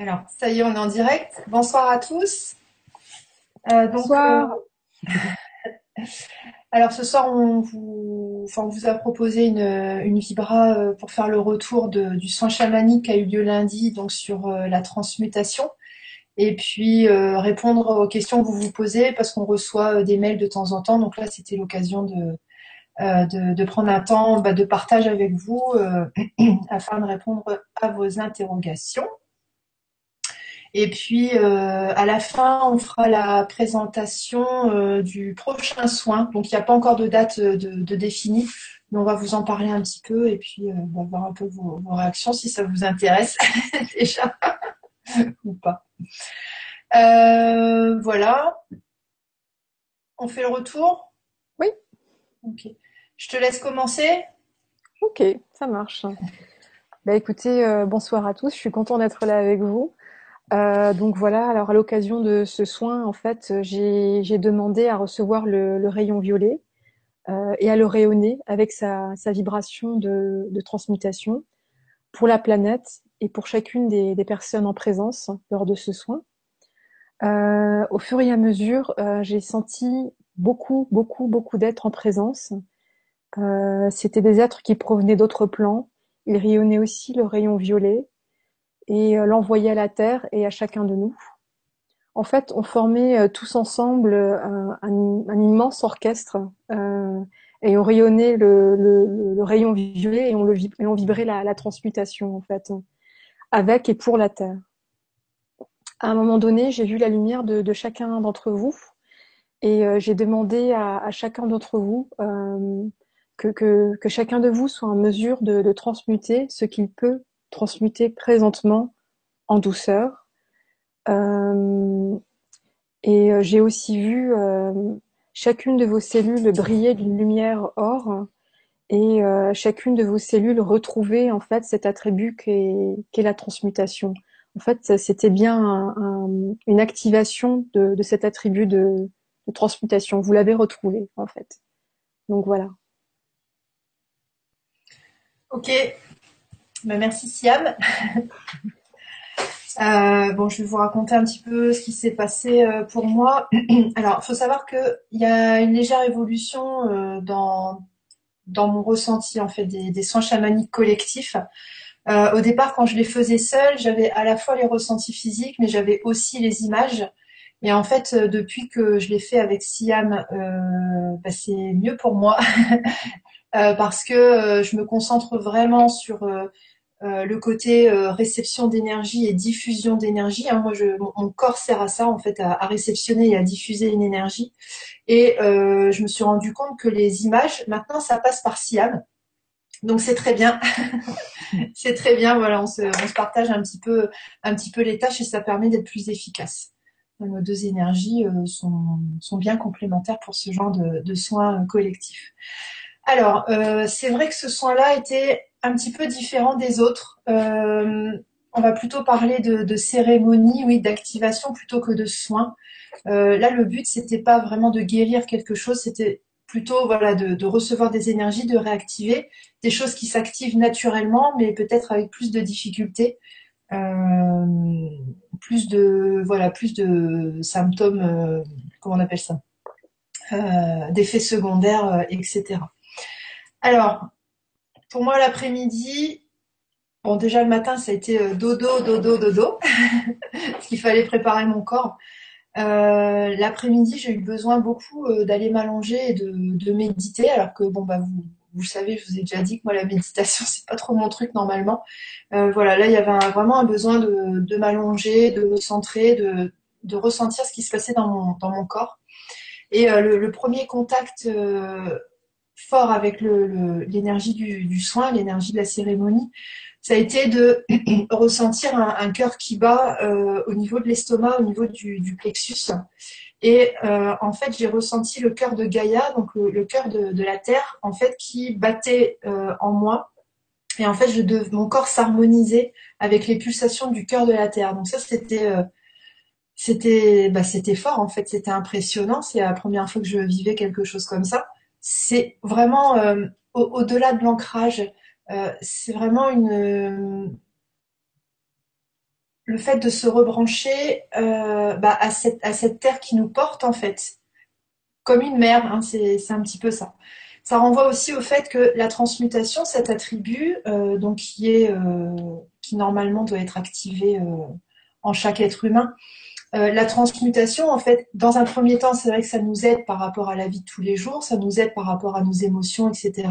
Alors, ça y est, on est en direct. Bonsoir à tous. Euh, Bonsoir. Euh, alors, ce soir, on vous, enfin, vous a proposé une, une vibra euh, pour faire le retour du soin chamanique qui a eu lieu lundi, donc sur la transmutation. Et puis, répondre aux questions que vous vous posez parce qu'on reçoit des mails de temps en temps. Donc là, c'était l'occasion de, de, prendre un temps bah, de partage avec vous afin de répondre à vos interrogations. Et puis euh, à la fin, on fera la présentation euh, du prochain soin. Donc il n'y a pas encore de date euh, de, définie, mais on va vous en parler un petit peu et puis on va voir un peu vos, réactions si ça vous intéresse déjà ou pas. voilà. On fait le retour? Oui. Ok. Je te laisse commencer. Ok, ça marche. Bah écoutez, bonsoir à tous. Je suis content d'être là avec vous. Euh, donc voilà, alors à l'occasion de ce soin, en fait, j'ai demandé à recevoir le, rayon violet euh, et à le rayonner avec sa, vibration de, transmutation pour la planète et pour chacune des, personnes en présence lors de ce soin. Euh, au fur et à mesure, j'ai senti beaucoup, beaucoup, beaucoup d'êtres en présence. C'était des êtres qui provenaient d'autres plans. Ils rayonnaient aussi le rayon violet et euh, l'envoyer à la Terre et à chacun de nous. En fait, on formait euh, tous ensemble euh, un, immense orchestre et on rayonnait le, rayon violet et on vibrait la, transmutation en fait, avec et pour la Terre. À un moment donné, j'ai vu la lumière de, chacun d'entre vous et j'ai demandé à, chacun d'entre vous que, chacun de vous soit en mesure de transmuter ce qu'il peut transmuter présentement en douceur. Euh, et euh, j'ai aussi vu euh, chacune de vos cellules briller d'une lumière or et chacune de vos cellules retrouver en fait cet attribut qu'est la transmutation. En fait, c'était bien une activation de, cet attribut de, de transmutation. Vous l'avez retrouvé en fait. Donc voilà. Ok, merci Siam. Euh, bon, je vais vous raconter un petit peu ce qui s'est passé euh, pour moi. Alors, il faut savoir qu'il y a une légère évolution euh, dans, dans mon ressenti en fait des, soins chamaniques collectifs. au départ, quand je les faisais seule, j'avais à la fois les ressentis physiques, mais j'avais aussi les images. Et en fait, depuis que je l'ai fait avec Siam, bah, c'est mieux pour moi parce que je me concentre vraiment sur euh, le côté euh, réception d'énergie et diffusion d'énergie. Hein. Moi, je, mon, corps sert à ça, en fait, à, réceptionner et à diffuser une énergie. Et euh, je me suis rendu compte que les images, maintenant, ça passe par Siam. Donc c'est très bien, c'est très bien. Voilà, on se, on se, partage un petit peu, un petit peu les tâches et ça permet d'être plus efficace. Nos deux énergies sont, sont, bien complémentaires pour ce genre de, de soins collectifs. Alors, c'est vrai que ce soin-là était un petit peu différent des autres. Euh, on va plutôt parler de, cérémonie, oui, d'activation plutôt que de soins. Euh, là, le but, c'était pas vraiment de guérir quelque chose, c'était plutôt voilà de, recevoir des énergies, de réactiver des choses qui s'activent naturellement, mais peut-être avec plus de difficultés, euh, plus de voilà, plus de symptômes, comment on appelle ça, d'effets secondaires, etc. Alors, pour moi, l'après-midi, bon, déjà le matin, ça a été euh, dodo, dodo, dodo, parce qu'il fallait préparer mon corps. Euh, l'après-midi, j'ai eu besoin beaucoup euh, d'aller m'allonger et de, méditer, alors que bon, bah, vous, vous savez, je vous ai déjà dit que moi, la méditation, c'est pas trop mon truc normalement. voilà, là, il y avait vraiment un besoin de, m'allonger, de me centrer, de, ressentir ce qui se passait dans mon, dans mon corps. Et le, premier contact fort avec l'énergie du, soin, l'énergie de la cérémonie, ça a été de ressentir un, cœur qui bat euh, au niveau de l'estomac, au niveau du, plexus. Et euh, en fait, j'ai ressenti le cœur de Gaïa, donc le, cœur de, la Terre, en fait, qui battait euh, en moi. Et en fait, je mon corps s'harmonisait avec les pulsations du cœur de la Terre. Donc ça, c'était c'était bah, c'était fort en fait, c'était impressionnant. C'est la première fois que je vivais quelque chose comme ça c'est vraiment euh, au-delà de l'ancrage, euh, c'est vraiment une le fait de se rebrancher euh, bah, à, cette, à cette terre qui nous porte en fait, comme une mère, hein, c'est un petit peu ça. Ça renvoie aussi au fait que la transmutation, cet attribut, donc qui est qui normalement doit être activé en chaque être humain, la transmutation, en fait, dans un premier temps, c'est vrai que ça nous aide par rapport à la vie de tous les jours, ça nous aide par rapport à nos émotions, etc.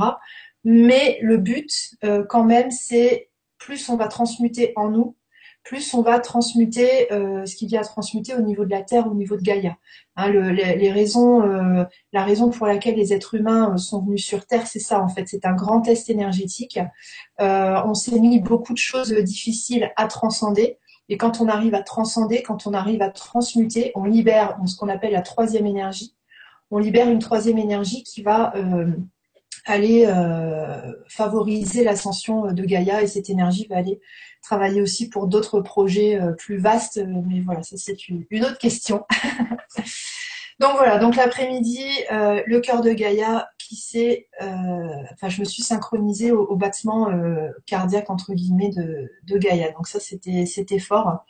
Mais le but, quand même, c'est plus on va transmuter en nous, plus on va transmuter euh, ce qu'il y a à transmuter au niveau de la Terre, au niveau de Gaïa. Hein, les, raisons, euh, la raison pour laquelle les êtres humains euh, sont venus sur Terre, c'est ça en fait, c'est un grand test énergétique. on s'est mis beaucoup de choses difficiles à transcender. Et quand on arrive à transcender, quand on arrive à transmuter, on libère ce qu'on appelle la troisième énergie. On libère une troisième énergie qui va aller favoriser l'ascension de Gaïa et cette énergie va aller travailler aussi pour d'autres projets euh, plus vastes, euh, mais voilà, ça c'est une, autre question. donc voilà, donc l'après-midi, euh, le cœur de Gaïa s'est, enfin je me suis synchronisée au, battement cardiaque entre guillemets de, Gaïa, donc ça c'était fort.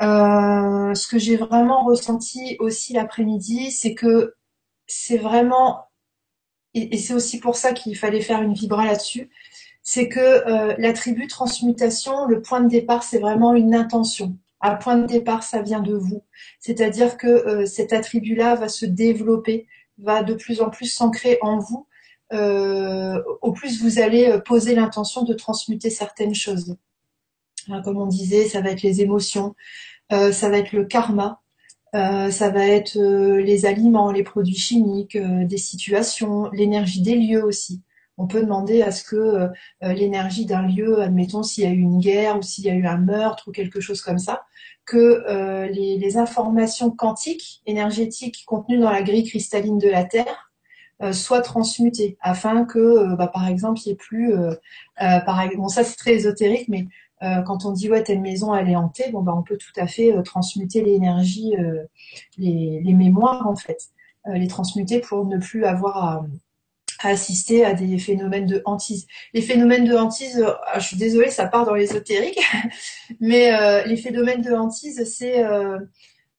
ce que j'ai vraiment ressenti aussi l'après-midi, c'est que c'est vraiment, et, c'est aussi pour ça qu'il fallait faire une vibra là-dessus, c'est que euh, l'attribut transmutation, le point de départ, c'est vraiment une intention. Un point de départ, ça vient de vous. C'est-à-dire que euh, cet attribut-là va se développer, va de plus en plus s'ancrer en vous. Euh, au plus vous allez poser l'intention de transmuter certaines choses. Hein, comme on disait, ça va être les émotions, ça va être le karma, ça va être les aliments, les produits chimiques, des situations, l'énergie des lieux aussi on peut demander à ce que euh, euh, l'énergie d'un lieu, admettons s'il y a eu une guerre ou s'il y a eu un meurtre ou quelque chose comme ça, que euh, les, informations quantiques, énergétiques contenues dans la grille cristalline de la Terre soient transmutées, afin que, bah, par exemple, il n'y ait plus, par bon ça c'est très ésotérique, mais quand on dit ouais telle maison elle est hantée, bon bah on peut tout à fait transmuter l'énergie, les, les, mémoires en fait, les transmuter pour ne plus avoir à à assister à des phénomènes de hantise. Les phénomènes de hantise, euh, je suis désolée, ça part dans l'ésotérique, mais euh, les phénomènes de hantise, c'est euh,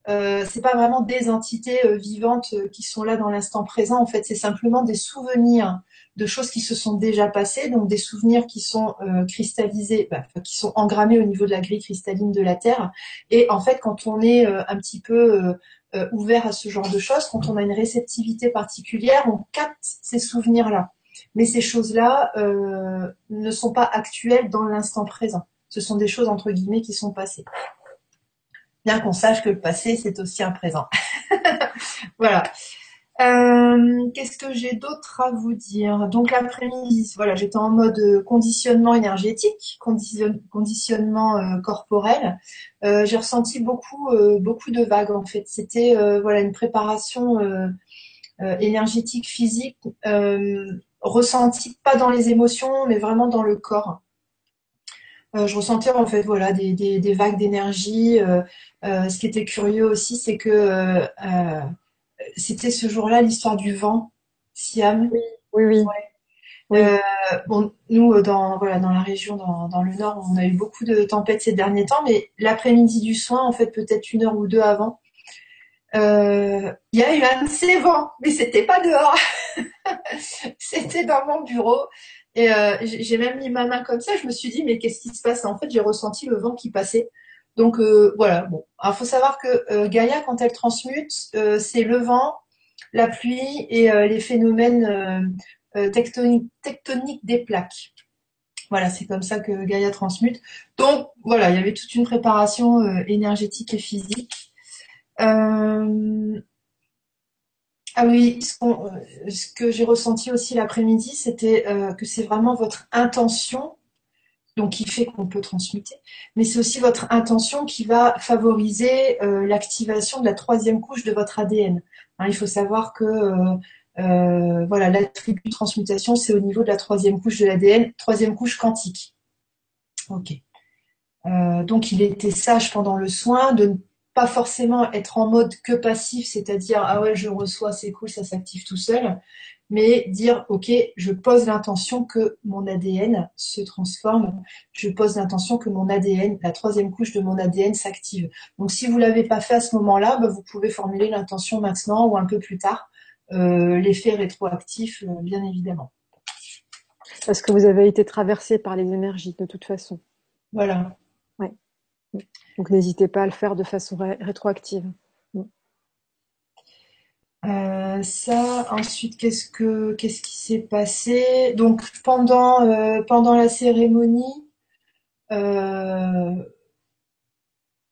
euh pas vraiment des entités vivantes qui sont là dans l'instant présent. En fait, c'est simplement des souvenirs de choses qui se sont déjà passées, donc des souvenirs qui sont cristallisés, bah, qui sont engrammés au niveau de la grille cristalline de la Terre. Et en fait, quand on est un petit peu euh, ouvert à ce genre de choses. Quand on a une réceptivité particulière, on capte ces souvenirs-là. Mais ces choses-là euh, ne sont pas actuelles dans l'instant présent. Ce sont des choses entre guillemets qui sont passées. Bien qu'on sache que le passé, c'est aussi un présent. voilà. Euh, qu'est-ce que j'ai d'autre à vous dire? Donc l'après-midi, voilà, j'étais en mode conditionnement énergétique, conditionnement euh, corporel. Euh, j'ai ressenti beaucoup, beaucoup de vagues en fait. C'était voilà une préparation énergétique, physique, ressentie pas dans les émotions, mais vraiment dans le corps. je ressentais en fait voilà des vagues d'énergie. ce qui était curieux aussi, c'est que c'était ce jour-là l'histoire du vent, Siam. Oui, oui, oui. Euh, bon, nous, euh, dans, voilà, dans la région, dans, le nord, on a eu beaucoup de tempêtes ces derniers temps, mais l'après-midi du soin, en fait, peut-être une heure ou deux avant, euh, il y a eu un de ces vents, mais c'était pas dehors. c'était dans mon bureau. Et j'ai même mis ma main comme ça, je me suis dit, mais qu'est-ce qui se passe? En fait, j'ai ressenti le vent qui passait. Donc euh, voilà, bon. Il faut savoir que euh, Gaïa, quand elle transmute, euh, c'est le vent, la pluie et les phénomènes tectoniques, des plaques. Voilà, c'est comme ça que Gaïa transmute. Donc voilà, il y avait toute une préparation énergétique et physique. Ah oui, ce que j'ai ressenti aussi l'après-midi, c'était que c'est vraiment votre intention donc qui fait qu'on peut transmuter, mais c'est aussi votre intention qui va favoriser euh, l'activation de la troisième couche de votre ADN. Hein, il faut savoir que euh, euh, voilà, l'attribut transmutation, c'est au niveau de la troisième couche de l'ADN, troisième couche quantique. Ok. donc il était sage pendant le soin de ne pas forcément être en mode que passif, c'est-à-dire ah ouais je reçois, c'est cool, ça s'active tout seul, mais dire, OK, je pose l'intention que mon ADN se transforme, je pose l'intention que mon ADN, la troisième couche de mon ADN s'active. Donc si vous l'avez pas fait à ce moment-là, bah, vous pouvez formuler l'intention maintenant ou un peu plus tard, euh, l'effet rétroactif, euh, bien évidemment. Parce que vous avez été traversé par les énergies, de toute façon. Voilà. Ouais. Donc n'hésitez pas à le faire de façon rétroactive. Euh, ça, ensuite, qu'est-ce que qu'est-ce qui s'est passé? Donc pendant euh, pendant la cérémonie, euh,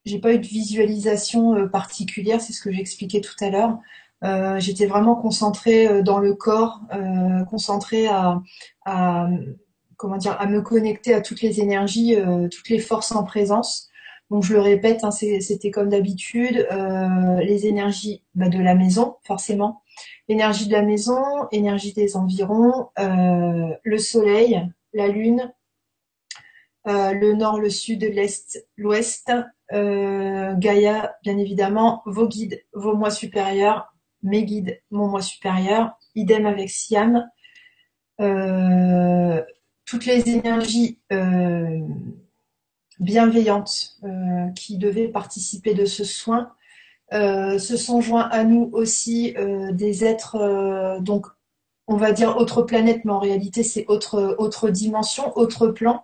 j'ai pas eu de visualisation euh, particulière, c'est ce que j'expliquais tout à l'heure. j'étais vraiment concentrée dans le corps, concentrée à, à comment dire, à me connecter à toutes les énergies, toutes les forces en présence. Donc je le répète, hein, c'était comme d'habitude, euh, les énergies bah, de la maison, forcément. L'énergie de la maison, énergie des environs, euh, le soleil, la lune, euh, le nord, le sud, l'est, l'ouest, Gaïa, bien évidemment, vos guides, vos mois supérieurs, mes guides, mon moi supérieur, idem avec Siam. toutes les énergies bienveillantes euh, qui devaient participer de ce soin. Euh, se sont joints à nous aussi euh, des êtres donc on va dire autre planète mais en réalité c'est autre autre dimension autre plan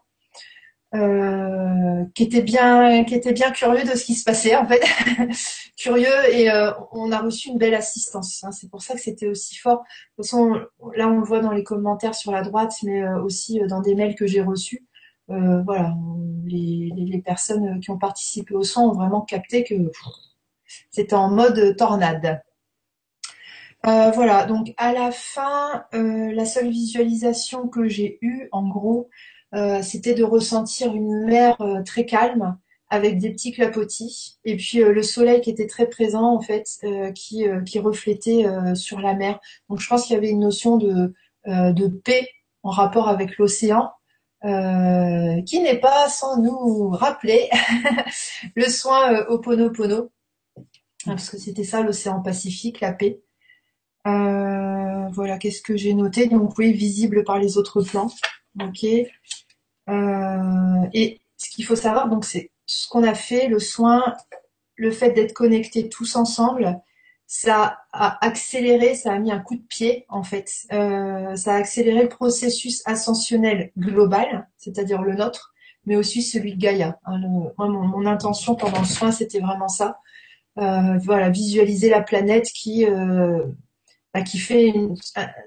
qui était bien qui était bien curieux de ce qui se passait en fait. Curieux et on a reçu une belle assistance hein. c'est pour ça que c'était aussi fort. De toute façon là on le voit dans les commentaires sur la droite mais aussi dans des mails que j'ai reçus. euh, voilà, les, personnes qui ont participé au son ont vraiment capté que c'était en mode tornade. Euh, voilà, donc à la fin, euh, la seule visualisation que j'ai eue, en gros, c'était de ressentir une mer très calme avec des petits clapotis et puis le soleil qui était très présent en fait, qui, qui reflétait sur la mer. Donc je pense qu'il y avait une notion de, de paix en rapport avec l'océan euh, qui n'est pas sans nous rappeler le soin euh, Oponopono, parce que c'était ça l'océan Pacifique, la paix. Euh, voilà, qu'est-ce que j'ai noté? Donc oui, visible par les autres plans. Ok. et ce qu'il faut savoir, donc c'est ce qu'on a fait, le soin, le fait d'être connectés tous ensemble, ça a accéléré, ça a mis un coup de pied en fait. Euh, ça a accéléré le processus ascensionnel global, c'est-à-dire le nôtre, mais aussi celui de Gaïa. Hein, mon, intention pendant le soin, c'était vraiment ça. Euh, voilà, visualiser la planète qui euh, bah, qui fait une,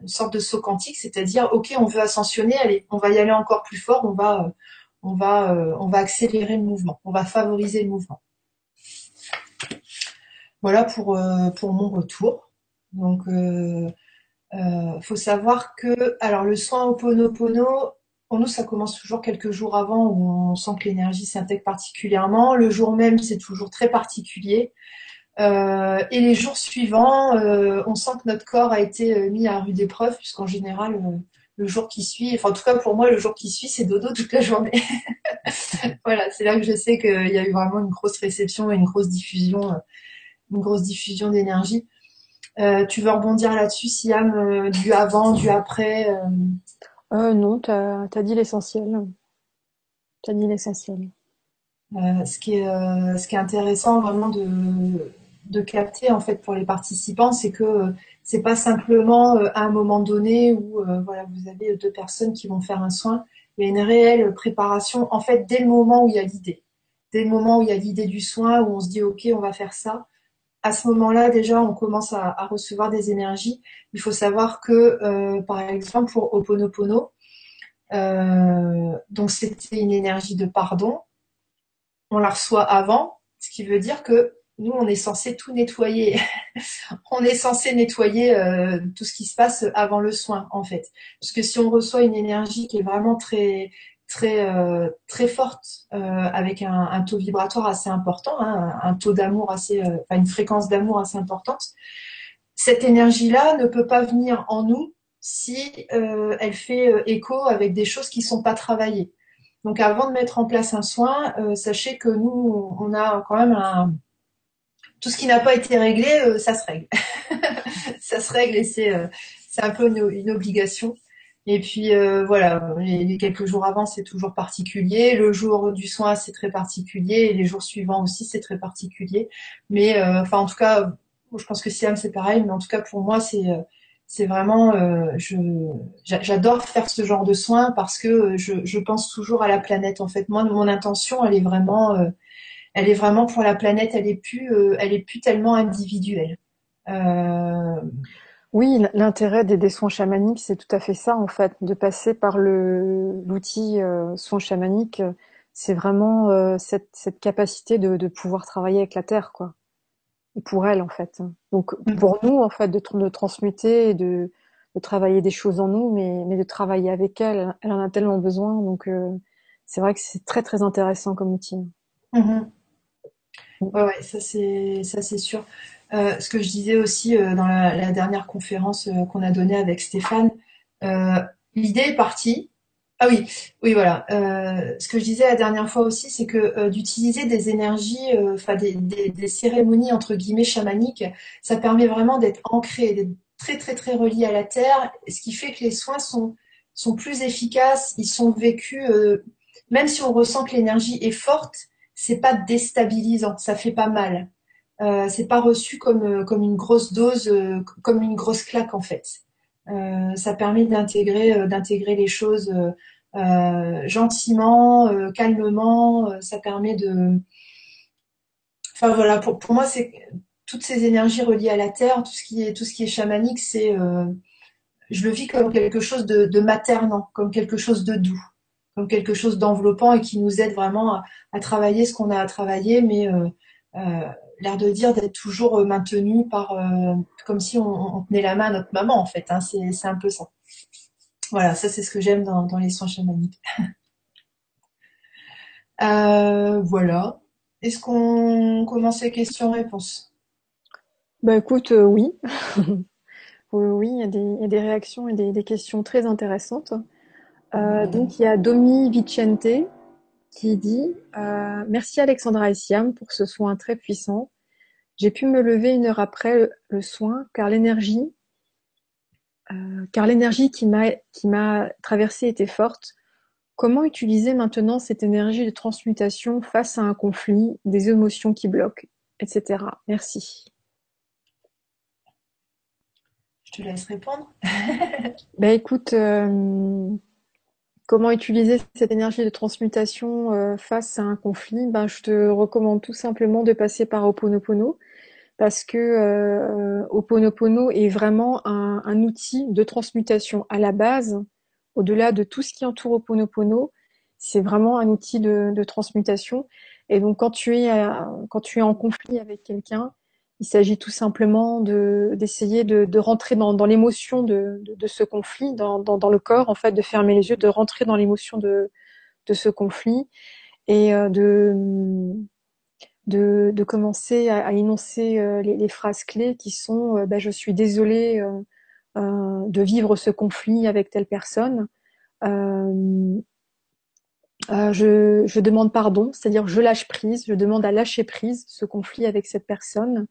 sorte de saut quantique, c'est-à-dire ok, on veut ascensionner, allez, on va y aller encore plus fort, on va on va on va accélérer le mouvement, on va favoriser le mouvement. Voilà pour, euh, pour mon retour. Donc, euh, euh, faut savoir que, alors le soin Oponopono, pour nous, ça commence toujours quelques jours avant où on sent que l'énergie s'intègre particulièrement. Le jour même, c'est toujours très particulier. et les jours suivants, on sent que notre corps a été mis à rude épreuve, puisqu'en général, le jour qui suit, enfin en tout cas pour moi, le jour qui suit, c'est dodo toute la journée. voilà, c'est là que je sais qu'il y a eu vraiment une grosse réception et une grosse diffusion une grosse diffusion d'énergie. Euh, tu veux rebondir là-dessus, Siam, euh, du avant, du après euh? Non, tu as, dit l'essentiel. Tu as dit l'essentiel. ce, qui est, ce qui est intéressant vraiment de, de capter en fait pour les participants, c'est que c'est pas simplement à un moment donné où voilà vous avez deux personnes qui vont faire un soin. Il y a une réelle préparation en fait dès le moment où il y a l'idée, dès le moment où il y a l'idée du soin où on se dit ok on va faire ça à ce moment-là, déjà, on commence à, recevoir des énergies. Il faut savoir que, euh, par exemple, pour Oponopono, euh, donc c'était une énergie de pardon. On la reçoit avant, ce qui veut dire que nous, on est censé tout nettoyer. on est censé nettoyer euh, tout ce qui se passe avant le soin, en fait. Parce que si on reçoit une énergie qui est vraiment très très euh, très forte euh, avec un, taux vibratoire assez important, hein, un, taux d'amour assez, euh, une fréquence d'amour assez importante. Cette énergie-là ne peut pas venir en nous si elle fait écho avec des choses qui sont pas travaillées. Donc avant de mettre en place un soin, sachez que nous on a quand même un tout ce qui n'a pas été réglé, ça se règle. ça se règle et c'est c'est un peu une, obligation. Et puis voilà, les, quelques jours avant c'est toujours particulier, le jour du soin c'est très particulier, et les jours suivants aussi c'est très particulier. Mais enfin en tout cas, je pense que Siam c'est pareil, mais en tout cas pour moi c'est c'est vraiment, euh, je, j'adore faire ce genre de soins parce que je, je, pense toujours à la planète. En fait, moi, mon intention, elle est vraiment, euh, elle est vraiment pour la planète. Elle est plus, euh, elle est plus tellement individuelle. Oui, l'intérêt des, des, soins chamaniques, c'est tout à fait ça, en fait, de passer par le l'outil soins chamaniques. C'est vraiment cette, cette capacité de, de pouvoir travailler avec la terre, quoi pour elle en fait. Donc mm. pour nous en fait de, de transmuter et de, de, travailler des choses en nous, mais, mais de travailler avec elle, elle en a tellement besoin. Donc euh, c'est vrai que c'est très très intéressant comme outil. Mm-hmm. Ouais, ouais, ça c'est ça c'est sûr. Euh, ce que je disais aussi euh, dans la, la, dernière conférence euh, qu'on a donnée avec Stéphane, euh, l'idée est partie, ah oui, oui, voilà. Euh, ce que je disais la dernière fois aussi, c'est que d'utiliser des énergies, enfin des, des, cérémonies entre guillemets chamaniques, ça permet vraiment d'être ancré, d'être très très très relié à la terre, ce qui fait que les soins sont sont plus efficaces, ils sont vécus, même si on ressent que l'énergie est forte, c'est pas déstabilisant, ça fait pas mal. C'est pas reçu comme comme une grosse dose, comme une grosse claque en fait. Euh, ça permet d'intégrer euh, d'intégrer les choses euh, gentiment, calmement. ça permet de. Enfin voilà, pour, pour moi, c'est toutes ces énergies reliées à la terre, tout ce qui est tout ce qui est chamanique, c'est je le vis comme quelque chose de, de, maternant, comme quelque chose de doux, comme quelque chose d'enveloppant et qui nous aide vraiment à, à travailler ce qu'on a à travailler, mais euh, euh, l'air de dire d'être toujours euh, maintenu par euh, comme si on, tenait la main à notre maman en fait. Hein, c'est un peu ça. Voilà, ça c'est ce que j'aime dans, les soins chamaniques. Euh, voilà. Est-ce qu'on commence les questions-réponses? Bah écoute, oui. oui. il y, a des, réactions et des, questions très intéressantes. donc il y a Domi Vicente qui dit euh, Merci Alexandra et Siam pour ce soin très puissant. J'ai pu me lever une heure après le, soin car l'énergie euh, car l'énergie qui m'a qui m'a traversée était forte. Comment utiliser maintenant cette énergie de transmutation face à un conflit, des émotions qui bloquent, etc. Merci. Je te laisse répondre. ben écoute, euh, Comment utiliser cette énergie de transmutation euh, face à un conflit? Ben, Je te recommande tout simplement de passer par Oponopono parce que euh, Oponopono est vraiment un, outil de transmutation à la base, au-delà de tout ce qui entoure Oponopono, c'est vraiment un outil de, de, transmutation. Et donc quand tu es, quand tu es en conflit avec quelqu'un, il s'agit tout simplement de d'essayer de, de, rentrer dans, dans l'émotion de, de, ce conflit, dans, dans, dans, le corps, en fait, de fermer les yeux, de rentrer dans l'émotion de, ce conflit et euh, de, de, commencer à, à énoncer euh, les, les, phrases clés qui sont euh, bah, je suis désolée de vivre ce conflit avec telle personne. Euh, je, je, demande pardon, c'est-à-dire je lâche prise, je demande à lâcher prise ce conflit avec cette personne.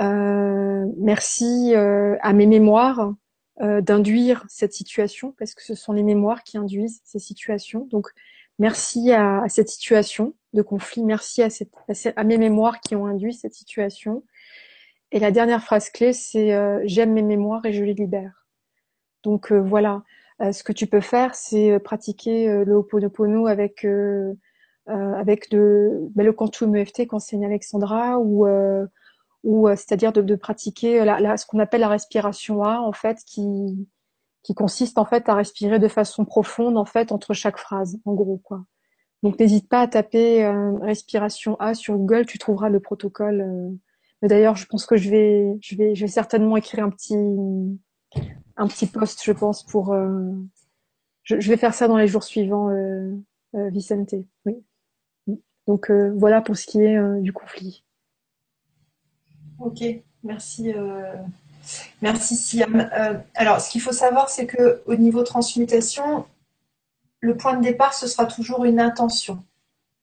Euh, merci euh, à mes mémoires euh, d'induire cette situation, parce que ce sont les mémoires qui induisent ces situations. Donc, merci à, cette situation de conflit, merci à, cette, à, mes mémoires qui ont induit cette situation. Et la dernière phrase clé, c'est j'aime mes mémoires et je les libère. Donc voilà, ce que tu peux faire, c'est pratiquer le Ho'oponopono avec avec le, ben, le Quantum EFT qu'enseigne Alexandra ou ou euh, c'est-à-dire de, de, pratiquer la, la, ce qu'on appelle la respiration A en fait qui qui consiste en fait à respirer de façon profonde en fait entre chaque phrase en gros quoi. Donc n'hésite pas à taper euh, respiration A sur Google, tu trouveras le protocole. Euh. Mais d'ailleurs, je pense que je vais je vais je vais certainement écrire un petit un petit post, je pense pour je, je, vais faire ça dans les jours suivants Vicente. Oui. Donc voilà pour ce qui est du conflit. Ok, merci. Euh, merci Siam. Euh, alors, ce qu'il faut savoir, c'est que au niveau transmutation, le point de départ, ce sera toujours une intention.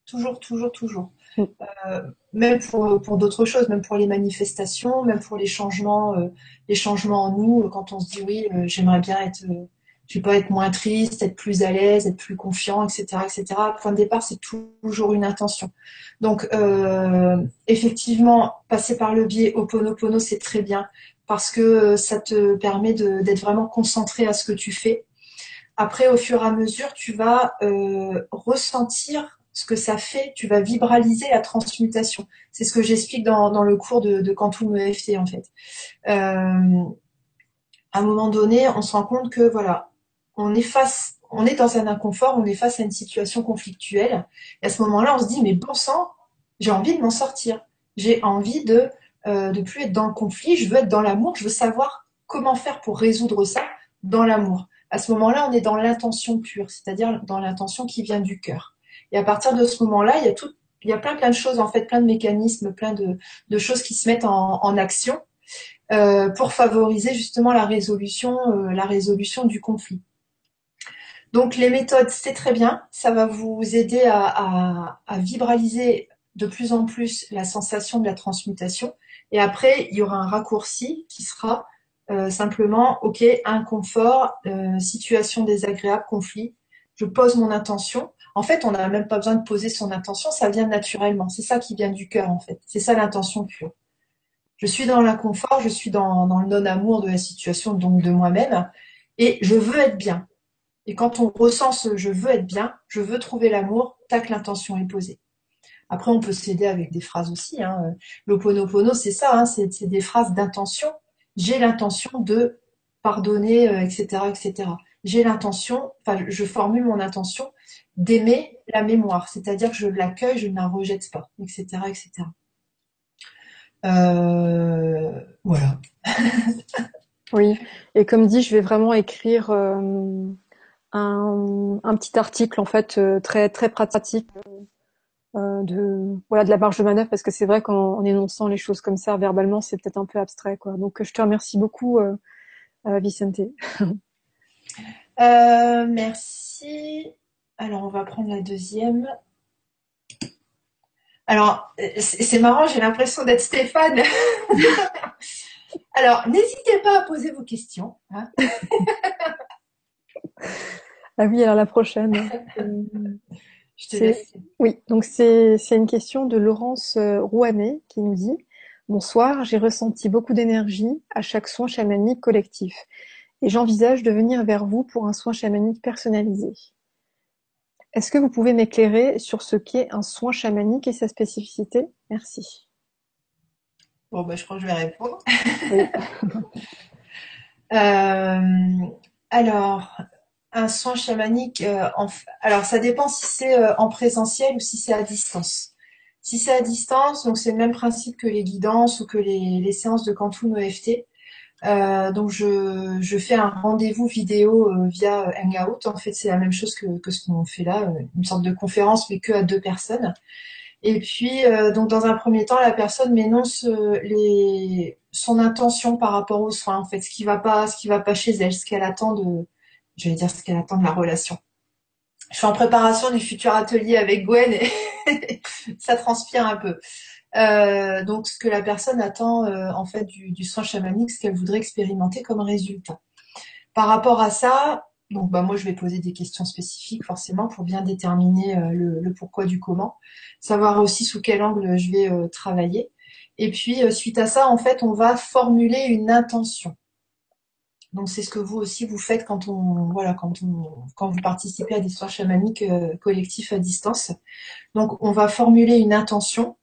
Toujours, toujours, toujours. mm. euh, même pour, pour d'autres choses, même pour les manifestations, même pour les changements, euh, les changements en nous, quand on se dit oui, j'aimerais bien être, je pas être moins triste, être plus à l'aise, être plus confiant, etc., etc. Point de départ, c'est toujours une intention. Donc, effectivement, passer par le biais Oponopono, c'est très bien parce que ça te permet d'être vraiment concentré à ce que tu fais après, au fur et à mesure, tu vas euh, ressentir ce que ça fait, tu vas vibraliser la transmutation. C'est ce que j'explique dans, le cours de, de Quantum EFT, en fait. Euh, à un moment donné, on se rend compte que, voilà, on est face, on est dans un inconfort, on est face à une situation conflictuelle. Et à ce moment-là, on se dit, mais bon sang, j'ai envie de m'en sortir. J'ai envie de euh, de plus être dans le conflit, je veux être dans l'amour, je veux savoir comment faire pour résoudre ça dans l'amour à ce moment-là, on est dans l'intention pure, c'est-à-dire dans l'intention qui vient du cœur. Et à partir de ce moment-là, il y a tout, il y a plein plein de choses en fait, plein de mécanismes, plein de, de choses qui se mettent en, action euh, pour favoriser justement la résolution, euh, la résolution du conflit. Donc les méthodes, c'est très bien, ça va vous aider à, à, vibraliser de plus en plus la sensation de la transmutation. Et après, il y aura un raccourci qui sera euh, simplement, ok, inconfort, euh, situation désagréable, conflit. Je pose mon intention. En fait, on n'a même pas besoin de poser son intention, ça vient naturellement. C'est ça qui vient du cœur, en fait. C'est ça l'intention pure. Je suis dans l'inconfort, je suis dans, dans le non-amour de la situation, donc de moi-même, et je veux être bien. Et quand on ressent ce je veux être bien, je veux trouver l'amour, tac, l'intention est posée. Après, on peut s'aider avec des phrases aussi. Hein. L'oponopono, c'est ça, hein, c'est des phrases d'intention j'ai l'intention de pardonner, etc., euh, etc. J'ai l'intention, enfin, je formule mon intention d'aimer la mémoire, c'est-à-dire que je l'accueille, je ne la rejette pas, etc., etc. Euh, voilà. oui, et comme dit, je vais vraiment écrire euh, un, petit article en fait très très pratique euh, de voilà de la marge de manœuvre parce que c'est vrai qu'en énonçant les choses comme ça verbalement c'est peut-être un peu abstrait quoi. Donc je te remercie beaucoup euh, euh Vicente. Euh, merci. Alors on va prendre la deuxième. Alors c'est marrant j'ai l'impression d'être Stéphane. Alors n'hésitez pas à poser vos questions hein. ah oui alors la prochaine oui, donc c'est une question de Laurence euh, Rouanet qui nous dit Bonsoir, j'ai ressenti beaucoup d'énergie à chaque soin chamanique collectif et j'envisage de venir vers vous pour un soin chamanique personnalisé. Est-ce que vous pouvez m'éclairer sur ce qu'est un soin chamanique et sa spécificité? Merci. Bon, ben, je crois que je vais répondre. euh, alors, un soin chamanique, euh, alors ça dépend si c'est euh, en présentiel ou si c'est à distance. Si c'est à distance, donc c'est le même principe que les guidances ou que les, séances de Quantum EFT. Euh, donc je, je, fais un rendez-vous vidéo via Hangout. En fait, c'est la même chose que, que ce qu'on fait là, une sorte de conférence, mais que à deux personnes. Et puis, donc dans un premier temps, la personne m'énonce les, son intention par rapport aux soins, en fait, ce qui va pas, ce qui va pas chez elle, ce qu'elle attend de, je vais dire ce qu'elle attend de la relation. Je suis en préparation du futur atelier avec Gwen et ça transpire un peu. Euh, donc ce que la personne attend euh, en fait du, soin chamanique, ce qu'elle voudrait expérimenter comme résultat. Par rapport à ça, donc bah moi je vais poser des questions spécifiques forcément pour bien déterminer euh, le, le, pourquoi du comment, savoir aussi sous quel angle je vais travailler. Et puis suite à ça, en fait, on va formuler une intention. Donc c'est ce que vous aussi vous faites quand on voilà quand on quand vous participez à des soins chamaniques euh, collectifs à distance. Donc on va formuler une intention.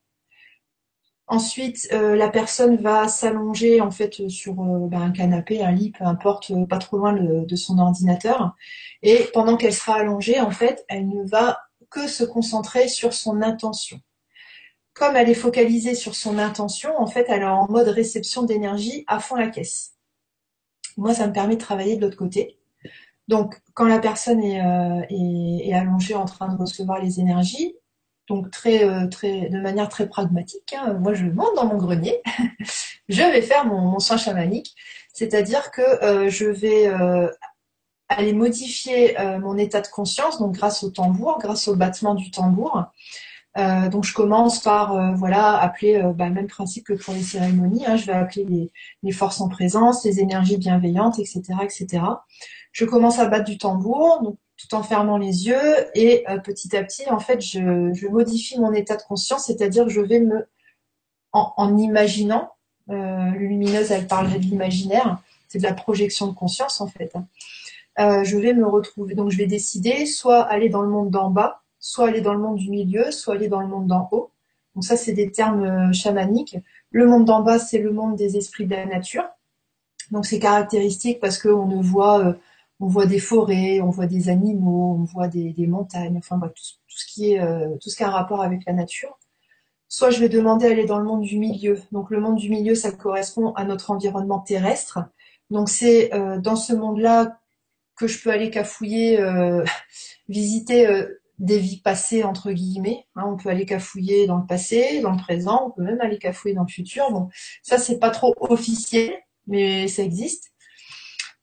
Ensuite, euh, la personne va s'allonger en fait sur euh, ben, un canapé, un lit, peu importe, pas trop loin de son ordinateur. Et pendant qu'elle sera allongée, en fait, elle ne va que se concentrer sur son intention. Comme elle est focalisée sur son intention, en fait, elle est en mode réception d'énergie à fond la caisse. Moi, ça me permet de travailler de l'autre côté. Donc, quand la personne euh, est, allongée en train de recevoir les énergies, donc très, euh, très, de manière très pragmatique, hein, moi je monte dans mon grenier, je vais faire mon, soin chamanique, c'est-à-dire que euh, je vais aller modifier mon état de conscience, donc grâce au tambour, grâce au battement du tambour, Euh, donc je commence par euh, voilà appeler euh, bah, même principe que pour les cérémonies. Hein, je vais appeler les, forces en présence, les énergies bienveillantes, etc., etc. Je commence à battre du tambour, tout en fermant les yeux et petit à petit, en fait, je, modifie mon état de conscience, c'est-à-dire je vais me en, imaginant. lumineuse, elle parle de l'imaginaire, c'est de la projection de conscience en fait. Hein. je vais me retrouver, donc je vais décider soit aller dans le monde d'en bas soit aller dans le monde du milieu, soit aller dans le monde d'en haut. Donc ça, c'est des termes euh, chamaniques. Le monde d'en bas, c'est le monde des esprits de la nature. Donc c'est caractéristique parce qu'on ne voit, euh, on voit des forêts, on voit des animaux, on voit des, montagnes, enfin tout, ce qui est, euh, tout ce qui a un rapport avec la nature. Soit je vais demander d'aller dans le monde du milieu. Donc le monde du milieu, ça correspond à notre environnement terrestre. Donc c'est dans ce monde-là que je peux aller cafouiller, visiter des vies passées entre guillemets. Hein, on peut aller cafouiller dans le passé, dans le présent, on peut même aller cafouiller dans le futur. Bon, ça c'est pas trop officiel, mais ça existe.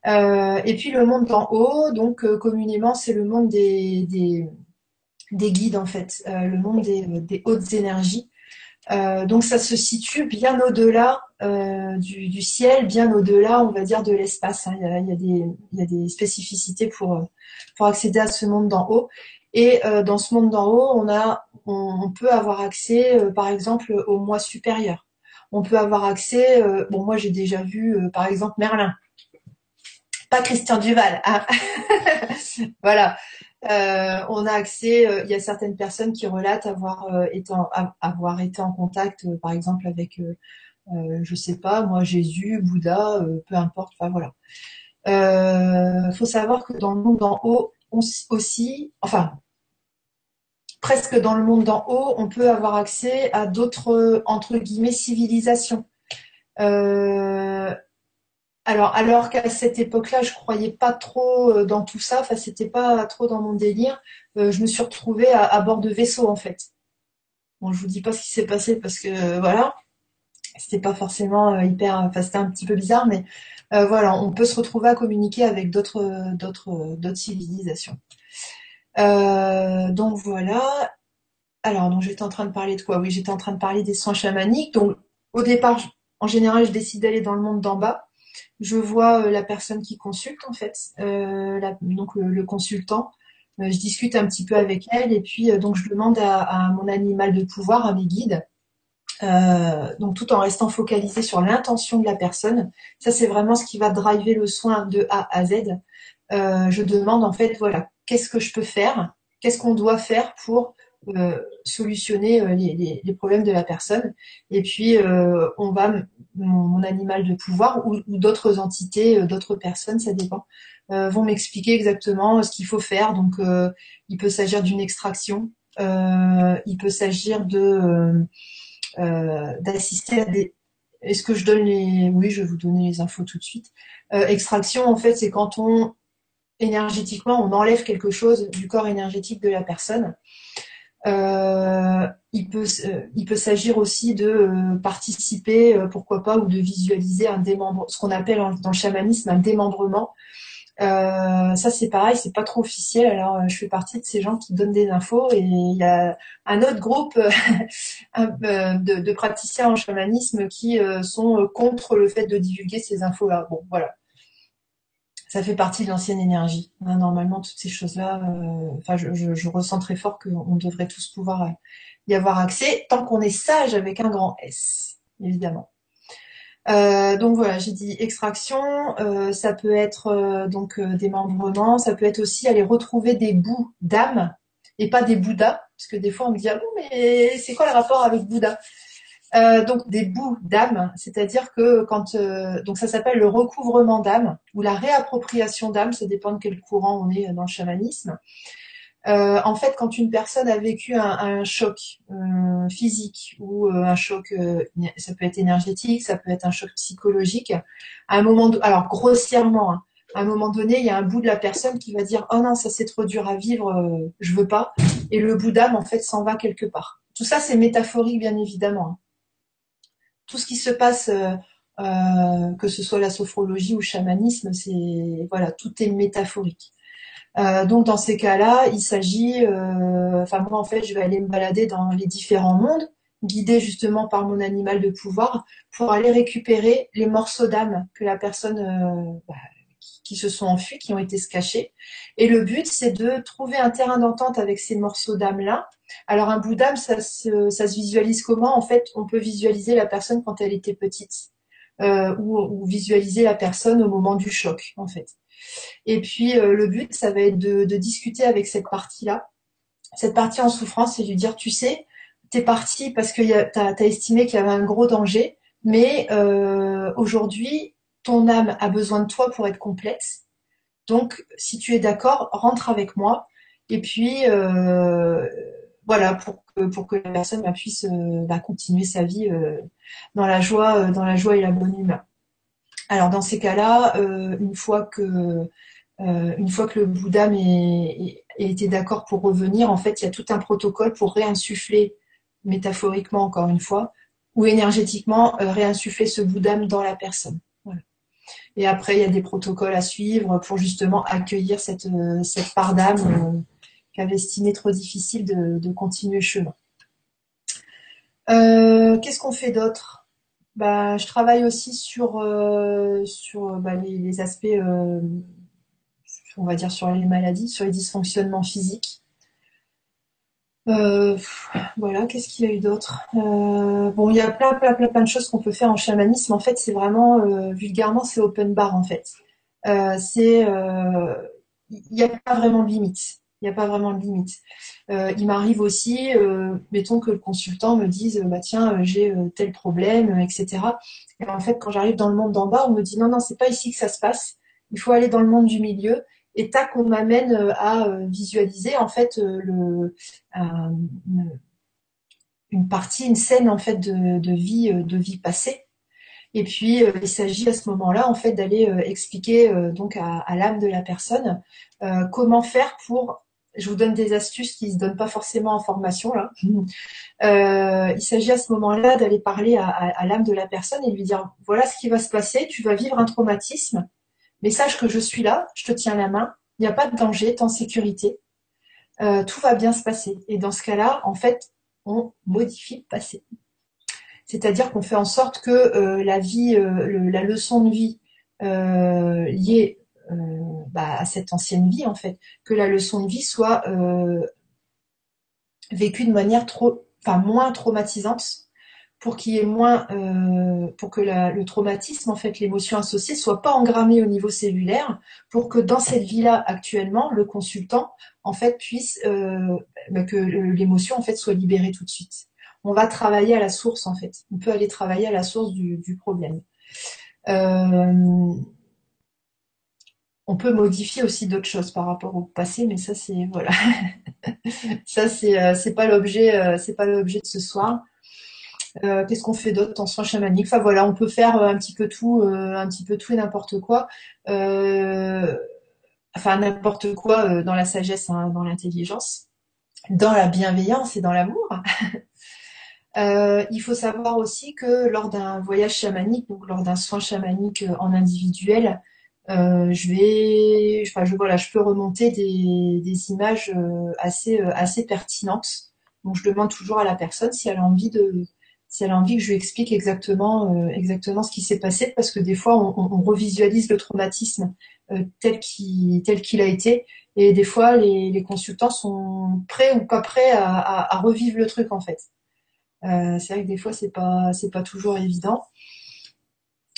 Euh, et puis le monde d'en haut, donc euh, communément c'est le monde des, des, guides en fait, euh, le monde des, hautes énergies. donc ça se situe bien au-delà du, ciel, bien au-delà, on va dire, de l'espace. Hein. Il, des, il y a des spécificités pour, pour accéder à ce monde d'en haut. Et euh, dans ce monde d'en haut, on, a, on, peut avoir accès, euh, par exemple, au moi supérieur. On peut avoir accès, euh, bon, moi j'ai déjà vu, par exemple, Merlin. Pas Christian Duval. Hein. voilà. on a accès, il y a certaines personnes qui relatent avoir, été, en, avoir été en contact, par exemple, avec, je sais pas, moi, Jésus, Bouddha, peu importe, enfin voilà. Il faut savoir que dans le monde d'en haut, aussi, enfin, presque dans le monde d'en haut, on peut avoir accès à d'autres, entre guillemets, civilisations. Euh, alors, alors qu'à cette époque-là, je croyais pas trop euh, dans tout ça, enfin, c'était pas trop dans mon délire. Euh, je me suis retrouvée à, bord de vaisseaux, en fait. Bon, je vous dis pas ce qui s'est passé parce que, voilà, c'était pas forcément hyper, enfin, c'était un petit peu bizarre, mais euh, voilà, on peut se retrouver à communiquer avec d'autres civilisations. Euh, donc voilà. Alors, donc j'étais en train de parler de quoi? Oui, j'étais en train de parler des soins chamaniques. Donc au départ, en général, je décide d'aller dans le monde d'en bas. Je vois euh, la personne qui consulte en fait, donc le, consultant. je discute un petit peu avec elle et puis donc je demande à mon animal de pouvoir, à mes guides, euh, donc tout en restant focalisé sur l'intention de la personne. Ça, c'est vraiment ce qui va driver le soin de A à Z. Euh, je demande en fait, voilà, qu'est-ce que je peux faire? Qu'est-ce qu'on doit faire pour euh, solutionner les, problèmes de la personne. Et puis, on va, mon, animal de pouvoir ou, d'autres entités, d'autres personnes, ça dépend, vont m'expliquer exactement ce qu'il faut faire. Donc, il peut s'agir d'une extraction, il peut s'agir euh, d'assister à des est-ce que je donne les oui je vais vous donner les infos tout de suite. Euh, extraction en fait c'est quand on énergétiquement on enlève quelque chose du corps énergétique de la personne euh, il peut, il peut s'agir aussi de participer, pourquoi pas, ou de visualiser un démembrement, ce qu'on appelle dans le chamanisme un démembrement. Euh, ça c'est pareil, c'est pas trop officiel. Alors euh, je fais partie de ces gens qui donnent des infos et il y a un autre groupe euh, de, praticiens en chamanisme qui sont contre le fait de divulguer ces infos-là. Bon, voilà. Ça fait partie de l'ancienne énergie. Hein, normalement, toutes ces choses-là, enfin, je, ressens très fort qu'on devrait tous pouvoir y avoir accès tant qu'on est sage avec un grand S, évidemment. Euh, donc voilà, j'ai dit extraction, euh, ça peut être euh, donc démembrement, ça peut être aussi aller retrouver des bouts d'âme et pas des bouddhas, parce que des fois on me dit ah bon mais c'est quoi le rapport avec Bouddha? Donc des bouts d'âme, c'est-à-dire que quand donc ça s'appelle le recouvrement d'âme ou la réappropriation d'âme, ça dépend de quel courant on est dans le chamanisme. Euh, en fait, quand une personne a vécu un, choc euh, physique ou euh, un choc, ça peut être énergétique, ça peut être un choc psychologique, à un moment, alors grossièrement, hein, à un moment donné, il y a un bout de la personne qui va dire oh non, ça c'est trop dur à vivre, je veux pas, et le bout d'âme en fait s'en va quelque part. Tout ça c'est métaphorique bien évidemment. Tout ce qui se passe, que ce soit la sophrologie ou le chamanisme, c'est voilà, tout est métaphorique. donc dans ces cas-là, il s'agit, enfin moi en fait, je vais aller me balader dans les différents mondes, guidé justement par mon animal de pouvoir, pour aller récupérer les morceaux d'âme que la personne bah, qui se sont enfuis, qui ont été se cacher. Et le but, c'est de trouver un terrain d'entente avec ces morceaux d'âme-là. Alors un bout d'âme, ça se, ça se visualise comment? En fait, on peut visualiser la personne quand elle était petite. Euh, ou, visualiser la personne au moment du choc, en fait. Et puis euh, le but, ça va être de, discuter avec cette partie-là, cette partie en souffrance, et lui dire, tu sais, t'es parti parce que tu as, estimé qu'il y avait un gros danger, mais euh, aujourd'hui, ton âme a besoin de toi pour être complète. Donc, si tu es d'accord, rentre avec moi. Et puis, euh, voilà, pour que, pour que la personne puisse euh, bah, continuer sa vie euh, dans la joie, dans la joie et la bonne humeur. Alors, dans ces cas-là, une fois que une fois que le Bouddha ait, été d'accord pour revenir, en fait, il y a tout un protocole pour réinsuffler, métaphoriquement encore une fois, ou énergétiquement, réinsuffler ce Bouddha dans la personne. Et après, il y a des protocoles à suivre pour justement accueillir cette, euh, cette part d'âme euh, qu'avait estimé trop difficile de, continuer le chemin. Euh, qu'est-ce qu'on fait d'autre? Bah, Je travaille aussi sur, sur bah, les, aspects, on va dire sur les maladies, sur les dysfonctionnements physiques. Euh, voilà, qu'est-ce qu'il y a eu d'autre? Euh, Bon, il y a plein, plein, plein, plein de choses qu'on peut faire en chamanisme. En fait, c'est vraiment, euh, vulgairement, c'est open bar, en fait. c'est, il n'y a pas vraiment de limite. Il n'y a pas vraiment de limite. il m'arrive aussi, mettons que le consultant me dise, bah tiens, j'ai tel problème, etc. Et en fait, quand j'arrive dans le monde d'en bas, on me dit non, non, c'est pas ici que ça se passe. Il faut aller dans le monde du milieu et tac, on m'amène euh, à euh, visualiser en fait euh, une partie, une scène en fait de, vie, de vie passée. Et puis il s'agit à ce moment-là en fait d'aller expliquer donc à, l'âme de la personne comment faire pour je vous donne des astuces qui ne se donnent pas forcément en formation là. il s'agit à ce moment-là d'aller parler à l'âme de la personne et lui dire voilà ce qui va se passer, tu vas vivre un traumatisme, mais sache que je suis là, je te tiens la main, il n'y a pas de danger, tu es en sécurité, euh, tout va bien se passer. Et dans ce cas-là, en fait, on modifie le passé. C'est-à-dire qu'on fait en sorte que euh, la vie, euh, la leçon de vie liée bah, à cette ancienne vie, en fait, que la leçon de vie soit vécue de manière trop, enfin moins traumatisante pour qu'il y ait moins, euh, pour que le traumatisme, en fait, l'émotion associée, soit pas engrammée au niveau cellulaire, pour que dans cette vie-là actuellement, le consultant, en fait, puisse euh, bah, que l'émotion, en fait, soit libérée tout de suite. On va travailler à la source, en fait. On peut aller travailler à la source du, problème. Euh, on peut modifier aussi d'autres choses par rapport au passé, mais ça c'est voilà, ça c'est c'est pas l'objet, c'est pas l'objet de ce soir. Euh, qu'est-ce qu'on fait d'autre en soins chamaniques? Enfin voilà, on peut faire euh, un petit peu tout, euh, un petit peu tout et n'importe quoi. enfin n'importe quoi dans la sagesse, hein, dans l'intelligence, dans la bienveillance et dans l'amour. il faut savoir aussi que lors d'un voyage chamanique, donc lors d'un soin chamanique en individuel, je vais, enfin, je, voilà, je peux remonter des, des images assez, assez pertinentes. Donc, je demande toujours à la personne si elle a envie de, si elle a envie que je lui explique exactement, euh, exactement ce qui s'est passé, parce que des fois, on, revisualise le traumatisme euh, tel qu'il a été, et des fois, les, consultants sont prêts ou pas prêts à, revivre le truc en fait. Euh, c'est vrai que des fois, c'est pas pas toujours évident.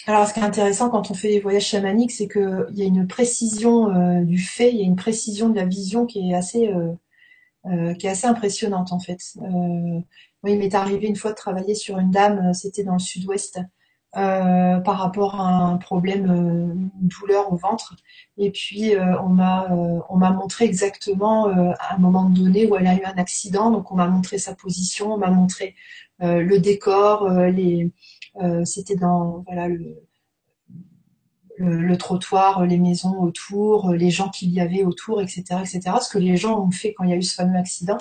Alors, ce qui est intéressant quand on fait des voyages chamaniques, c'est qu'il y a une précision du fait, il y a une précision de la vision qui est assez qui est assez impressionnante en fait. Oui, il m'est arrivé une fois de travailler sur une dame, euh, c'était dans le sud-ouest, euh, par rapport à un problème, euh, une douleur au ventre. Et puis on m'a on m'a montré exactement à un moment donné où elle a eu un accident. Donc on m'a montré sa position, on m'a montré le décor, les c'était dans voilà le, le, trottoir, les maisons autour, les gens qu'il y avait autour, etc., etc. Ce que les gens ont fait quand il y a eu ce fameux accident.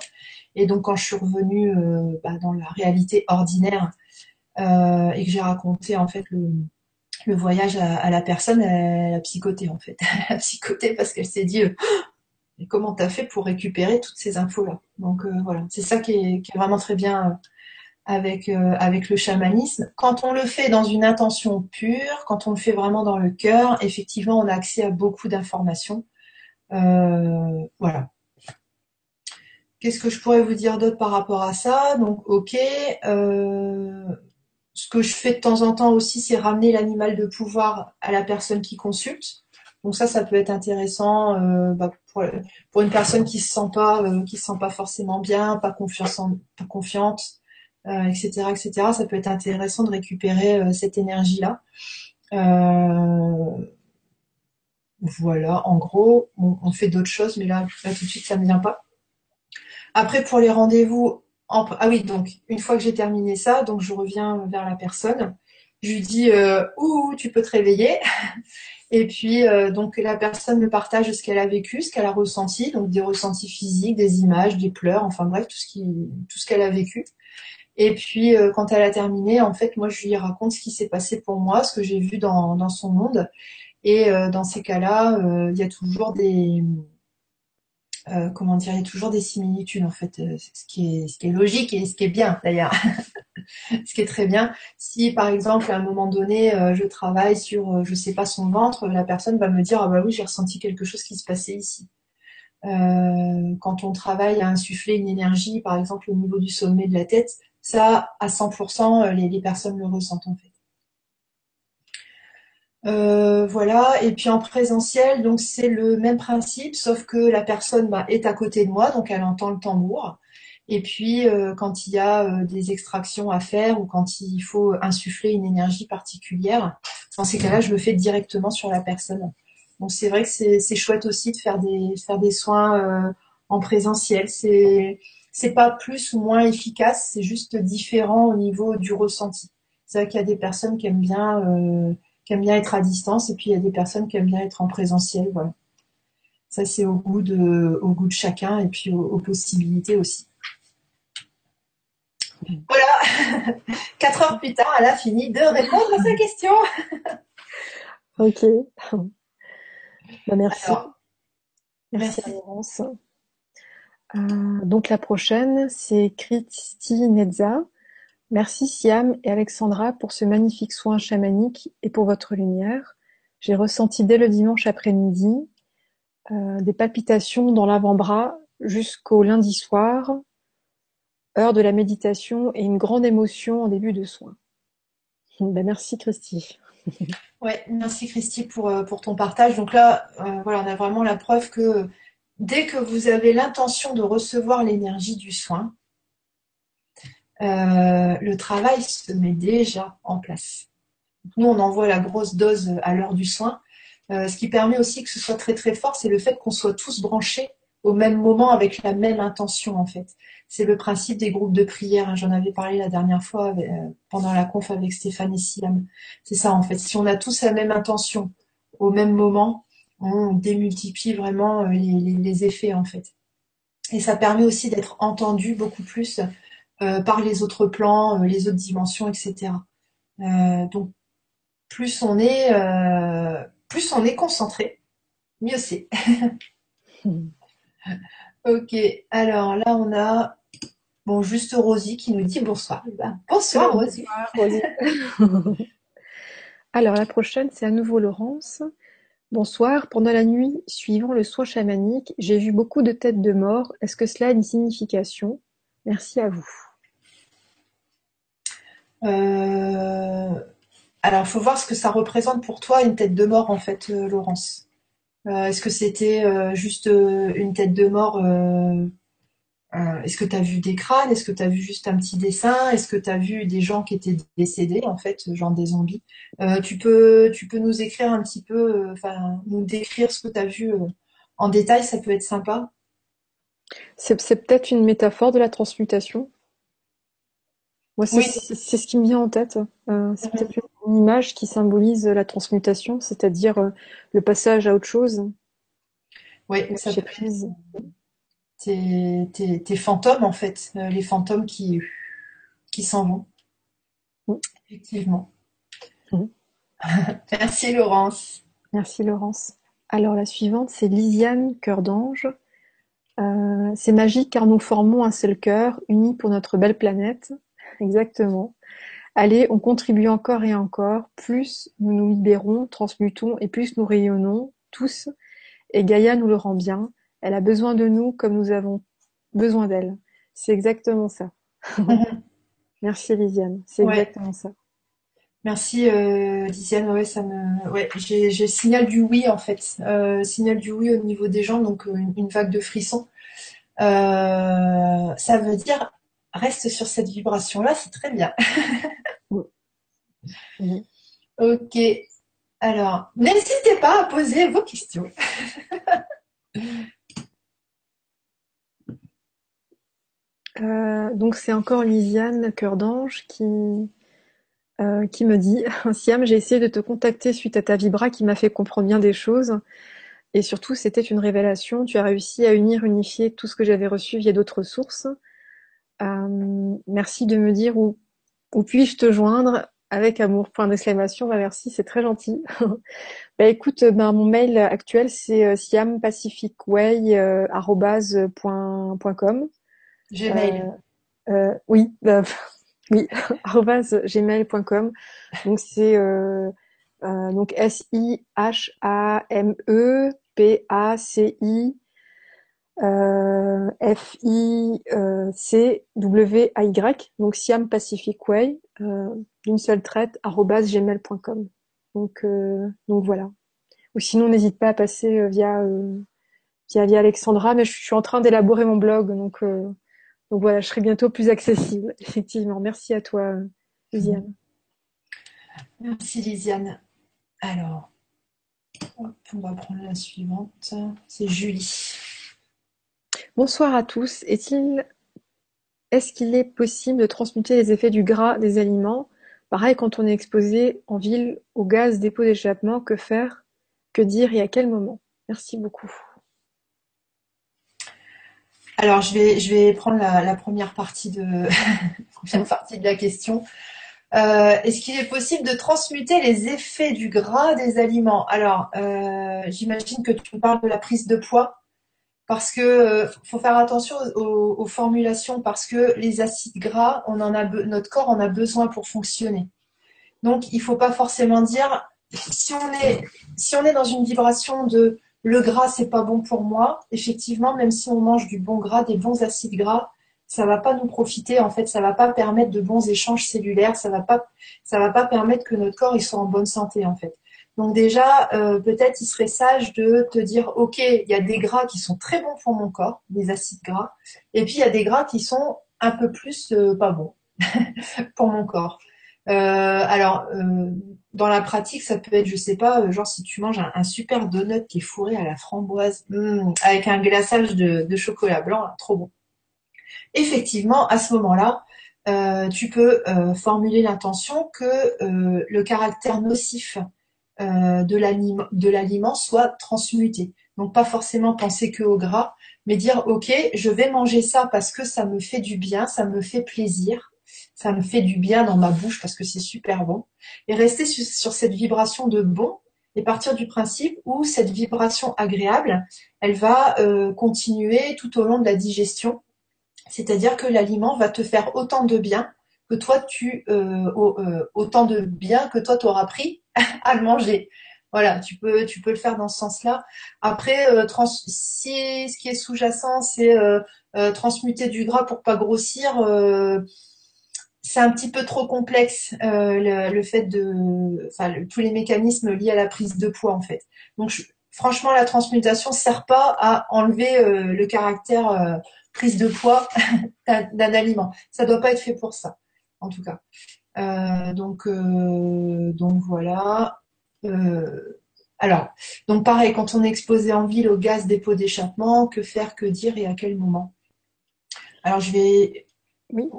Et donc quand je suis revenue euh, bah, dans la réalité ordinaire euh, et que j'ai raconté en fait le, voyage à, la personne, elle a psychoté en fait. Elle a psychoté parce qu'elle s'est dit euh, comment tu as fait pour récupérer toutes ces infos-là? Donc voilà, c'est ça qui est, qui est, vraiment très bien avec, avec le chamanisme. Quand on le fait dans une intention pure, quand on le fait vraiment dans le cœur, effectivement, on a accès à beaucoup d'informations. voilà. Qu'est-ce que je pourrais vous dire d'autre par rapport à ça? Donc, ok. Euh, ce que je fais de temps en temps aussi, c'est ramener l'animal de pouvoir à la personne qui consulte. Donc ça, ça peut être intéressant euh, bah, pour, pour, une personne qui se sent pas, euh, qui se sent pas forcément bien, pas confiance, pas confiante, etc., etc. Ça peut être intéressant de récupérer cette énergie-là. voilà, en gros, on, fait d'autres choses, mais là, tout de suite, ça me vient pas. Après, pour les rendez-vous, ah oui, donc une fois que j'ai terminé ça, donc je reviens vers la personne. Je lui dis euh, ouh, tu peux te réveiller. Et puis euh, donc la personne me partage ce qu'elle a vécu, ce qu'elle a ressenti, donc des ressentis physiques, des images, des pleurs, enfin bref, tout ce qu'elle a vécu. Et puis euh, quand elle a terminé, en fait, moi je lui raconte ce qui s'est passé pour moi, ce que j'ai vu dans, dans son monde. Et euh, dans ces cas-là, il y a toujours des euh, comment dire, il y a toujours des similitudes en fait, euh, ce qui est ce qui est logique et ce qui est bien d'ailleurs, ce qui est très bien. Si par exemple à un moment donné euh, je travaille sur, je sais pas son ventre, la personne va me dire ah bah oui j'ai ressenti quelque chose qui se passait ici. quand on travaille à insuffler une énergie, par exemple au niveau du sommet de la tête, ça à 100% les, les personnes le ressentent en fait. Euh, voilà, et puis en présentiel, donc c'est le même principe, sauf que la personne bah, est à côté de moi, donc elle entend le tambour. Et puis euh, quand il y a euh, des extractions à faire ou quand il faut insuffler une énergie particulière, dans ces cas-là, je le fais directement sur la personne. Donc c'est vrai que c'est chouette aussi de faire des faire des soins en présentiel. C'est c'est pas plus ou moins efficace, c'est juste différent au niveau du ressenti. C'est vrai qu'il y a des personnes qui aiment bien qui aiment bien être à distance, et puis il y a des personnes qui aiment bien être en présentiel. Voilà. Ça, c'est au goût de, au goût de chacun et puis aux, possibilités aussi. Voilà, quatre heures plus tard, elle a fini de répondre à sa question. ok. Bah, merci. merci. Laurence. Euh, donc la prochaine, c'est Christy Nezza. Merci Siam et Alexandra pour ce magnifique soin chamanique et pour votre lumière. J'ai ressenti dès le dimanche après-midi euh, des palpitations dans l'avant-bras jusqu'au lundi soir, heure de la méditation et une grande émotion en début de soin. Ben, merci Christy. ouais, merci Christy pour, euh, pour ton partage. Donc là, voilà, on a vraiment la preuve que dès que vous avez l'intention de recevoir l'énergie du soin, euh, le travail se met déjà en place. Nous, on envoie la grosse dose à l'heure du soin. Euh, ce qui permet aussi que ce soit très très fort, c'est le fait qu'on soit tous branchés au même moment avec la même intention en fait. C'est le principe des groupes de prière. Hein. J'en avais parlé la dernière fois euh, pendant la conf avec Stéphane et Siam. C'est ça en fait. Si on a tous la même intention au même moment, on démultiplie vraiment les, les effets en fait. Et ça permet aussi d'être entendu beaucoup plus euh, par les autres plans, euh, les autres dimensions, etc. Euh, donc plus on est plus on est concentré, mieux c'est. ok, alors là on a bon juste Rosie qui nous dit bonsoir. Eh ben, bonsoir Rosie. alors la prochaine c'est à nouveau Laurence. Bonsoir. Pendant la nuit suivant le soin chamanique, j'ai vu beaucoup de têtes de mort. Est-ce que cela a une signification? Merci à vous. Euh, alors, il faut voir ce que ça représente pour toi une tête de mort, en fait, euh, Laurence. Euh, est-ce que c'était juste une tête de mort Est-ce que tu as vu des crânes? Est-ce que tu as vu juste un petit dessin? Est-ce que tu as vu des gens qui étaient décédés, en fait, genre des zombies? Tu, peux, tu peux nous écrire un petit peu, enfin, nous décrire ce que tu as vu en détail, ça peut être sympa. C'est peut-être une métaphore de la transmutation c'est ce qui me vient en tête. Euh, c'est peut-être une image qui symbolise la transmutation, c'est-à-dire euh, le passage à autre chose. Oui, ça Tes, fantômes, en fait, euh, les fantômes qui, qui s'en vont. Effectivement. Merci Laurence. Merci Laurence. Alors la suivante, c'est Lisiane Cœur d'Ange Euh, c'est magique car nous formons un seul cœur, unis pour notre belle planète. Exactement. Allez, on contribue encore et encore. Plus nous nous libérons, transmutons et plus nous rayonnons, tous. Et Gaïa nous le rend bien. Elle a besoin de nous comme nous avons besoin d'elle. C'est exactement ça. Merci Lisiane, c'est exactement ça. Merci euh, Lisiane, ouais, ça me, ouais, j'ai signal du oui en fait, euh, signal du oui au niveau des gens, donc euh, une, vague de frissons. Euh, ça veut dire reste sur cette vibration là, c'est très bien. Ok, alors n'hésitez pas à poser vos questions. Euh, donc c'est encore Lisiane Cœur d'Ange qui, euh, qui me dit Siam, j'ai essayé de te contacter suite à ta vibra qui m'a fait comprendre bien des choses. Et surtout, c'était une révélation. Tu as réussi à unir, unifier tout ce que j'avais reçu via d'autres sources. Euh, merci de me dire où, où puis-je te joindre avec amour. Point d'exclamation. Bah, merci, c'est très gentil. bah, écoute, ben, mon mail actuel c'est siampacificway.com. Gmail. Euh, euh, oui, euh, oui, gmail.com. Donc c'est donc S I H A M E P A C I F I C W A Y. Donc Siam Pacific Way d'une seule traite gmail.com. Donc donc voilà. Ou sinon n'hésite pas à passer via via, via Alexandra, mais je suis en train d'élaborer mon blog, donc donc voilà, je serai bientôt plus accessible, effectivement. Merci à toi, Lisiane. Merci, Lisiane. Alors, on va prendre la suivante. C'est Julie. Bonsoir à tous. Est-il, est-ce qu'il est possible de transmuter les effets du gras des aliments? Pareil, quand on est exposé en ville au gaz dépôt d'échappement, que faire? Que dire et à quel moment? Merci beaucoup. Alors, je vais, prendre la, première, partie de, partie de la question. Euh, est-ce qu'il est possible de transmuter les effets du gras des aliments? Alors, euh, j'imagine que tu parles de la prise de poids, parce que euh, faut faire attention aux, formulations, parce que les acides gras, on en a notre corps en a besoin pour fonctionner. Donc, il faut pas forcément dire si on est si on est dans une vibration de le gras, c'est pas bon pour moi. Effectivement, même si on mange du bon gras, des bons acides gras, ça va pas nous profiter. En fait, ça va pas permettre de bons échanges cellulaires. Ça va pas, ça va pas permettre que notre corps il soit en bonne santé en fait. Donc déjà, euh, peut-être il serait sage de te dire, ok, il y a des gras qui sont très bons pour mon corps, des acides gras, et puis il y a des gras qui sont un peu plus euh, pas bons pour mon corps. Euh, alors, dans la pratique, ça peut être, je sais pas, euh, genre si tu manges un, super donut qui est fourré à la framboise, hmm, avec un glaçage de, chocolat blanc, trop bon. Effectivement, à ce moment-là, tu peux formuler l'intention que le caractère nocif de l'aliment soit transmuté. Donc pas forcément penser que au gras, mais dire ok, je vais manger ça parce que ça me fait du bien, ça me fait plaisir ça me fait du bien dans ma bouche parce que c'est super bon. Et rester sur, cette vibration de bon et partir du principe où cette vibration agréable, elle va euh, continuer tout au long de la digestion. C'est-à-dire que l'aliment va te faire autant de bien que toi tu euh, euh, autant de bien que toi tu auras pris à le manger. Voilà, tu peux tu peux le faire dans ce sens-là. Après, si ce qui est sous-jacent, c'est transmuter du gras pour pas grossir c'est un petit peu trop complexe euh, le, fait de, enfin, tous les mécanismes liés à la prise de poids en fait. Donc franchement, la transmutation sert pas à enlever euh, le caractère euh, prise de poids d'un aliment. Ça doit pas être fait pour ça, en tout cas. donc voilà. alors, donc pareil, quand on est exposé en ville au gaz dépôt d'échappement, que faire, que dire et à quel moment? Alors je vais oui.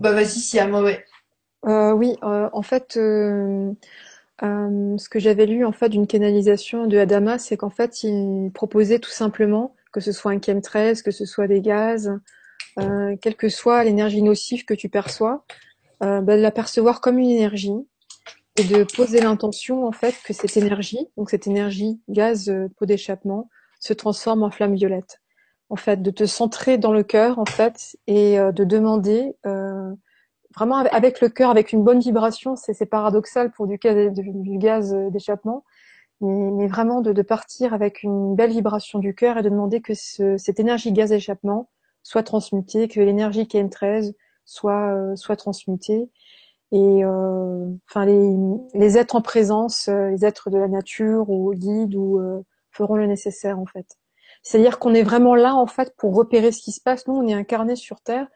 bah vas-y, si à moi, ouais. Euh, oui, euh, en fait, euh, ce que j'avais lu en fait d'une canalisation de Adama, c'est qu'en fait, il proposait tout simplement que ce soit un chemtrail, que ce soit des gaz, quelle que soit l'énergie nocive que tu perçois, bah, de la percevoir comme une énergie et de poser l'intention en fait que cette énergie, donc cette énergie gaz pot d'échappement, se transforme en flamme violette. En fait, de te centrer dans le cœur, en fait, et euh, de demander euh, vraiment avec le cœur, avec une bonne vibration. C'est paradoxal pour du, gaz d'échappement, mais, vraiment de, partir avec une belle vibration du cœur et de demander que ce, cette énergie gaz d'échappement soit transmutée, que l'énergie KM13 soit euh, soit transmutée et euh, enfin les, les, êtres en présence, euh, les êtres de la nature ou guides ou feront le nécessaire en fait. C'est-à-dire qu'on est vraiment là en fait pour repérer ce qui se passe. Nous, on est incarné sur Terre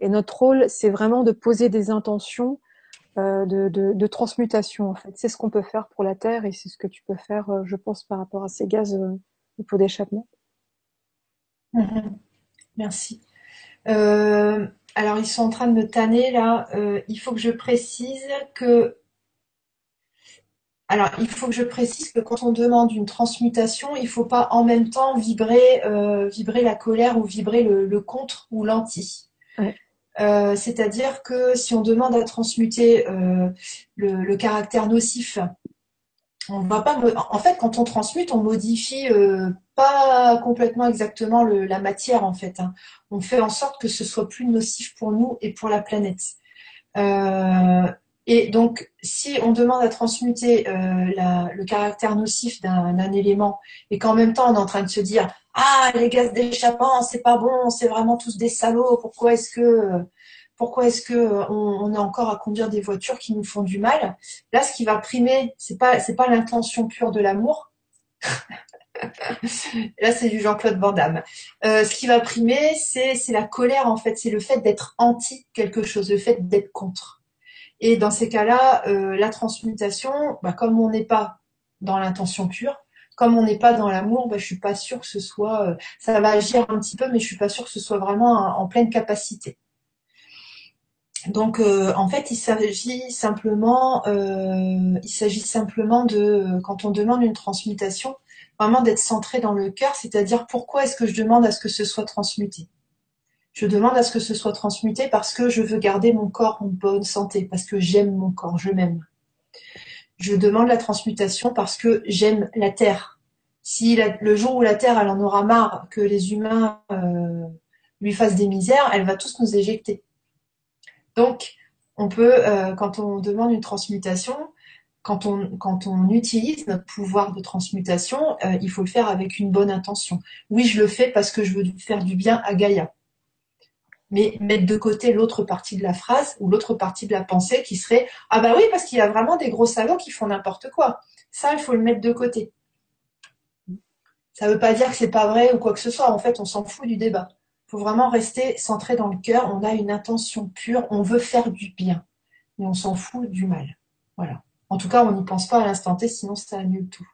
et notre rôle, c'est vraiment de poser des intentions euh, de, de, de, transmutation en fait. C'est ce qu'on peut faire pour la Terre et c'est ce que tu peux faire, euh, je pense, par rapport à ces gaz euh, pour d'échappement. Mhm. Merci. Euh, alors ils sont en train de me tanner là. Il faut que je précise que alors, il faut que je précise que quand on demande une transmutation, il ne faut pas en même temps vibrer, euh, vibrer la colère ou vibrer le, contre ou l'anti. Euh, c'est-à-dire que si on demande à transmuter euh, le, caractère nocif, on va pas. En fait, quand on transmute, on modifie pas complètement exactement la matière. En fait, hein. on fait en sorte que ce soit plus nocif pour nous et pour la planète. Et donc, si on demande à transmuter euh, le caractère nocif d'un élément et qu'en même temps on est en train de se dire ah les gaz d'échappement c'est pas bon, c'est vraiment tous des salauds, pourquoi est-ce que pourquoi est-ce que on, est encore à conduire des voitures qui nous font du mal? Là, ce qui va primer, c'est pas pas l'intention pure de l'amour. Là, c'est du Jean-Claude Van Damme. Euh, ce qui va primer, c'est la colère en fait, c'est le fait d'être anti quelque chose, le fait d'être contre. Et dans ces cas-là, euh, la transmutation, bah, comme on n'est pas dans l'intention pure, comme on n'est pas dans l'amour, bah, je suis pas sûre que ce soit, euh, ça va agir un petit peu, mais je suis pas sûre que ce soit vraiment en pleine capacité. Donc, euh, en fait, il s'agit simplement, il s'agit simplement de, quand on demande une transmutation, vraiment d'être centré dans le cœur, c'est-à-dire pourquoi est-ce que je demande à ce que ce soit transmuté? Je demande à ce que ce soit transmuté parce que je veux garder mon corps en bonne santé, parce que j'aime mon corps, je m'aime. Je demande la transmutation parce que j'aime la terre. Si le jour où la terre elle en aura marre que les humains euh, lui fassent des misères, elle va tous nous éjecter. Donc, on peut, euh, quand on demande une transmutation, quand on, quand on utilise notre pouvoir de transmutation, euh, il faut le faire avec une bonne intention. Oui, je le fais parce que je veux faire du bien à Gaïa mais mettre de côté l'autre partie de la phrase ou l'autre partie de la pensée qui serait ah bah oui parce qu'il y a vraiment des gros salons qui font n'importe quoi. Ça il faut le mettre de côté. Ça ne veut pas dire que c'est pas vrai ou quoi que ce soit. En fait, on s'en fout du débat. Il faut vraiment rester centré dans le cœur. On a une intention pure. On veut faire du bien, mais on s'en fout du mal. Voilà. En tout cas, on n'y pense pas à l'instant T, sinon ça annule tout.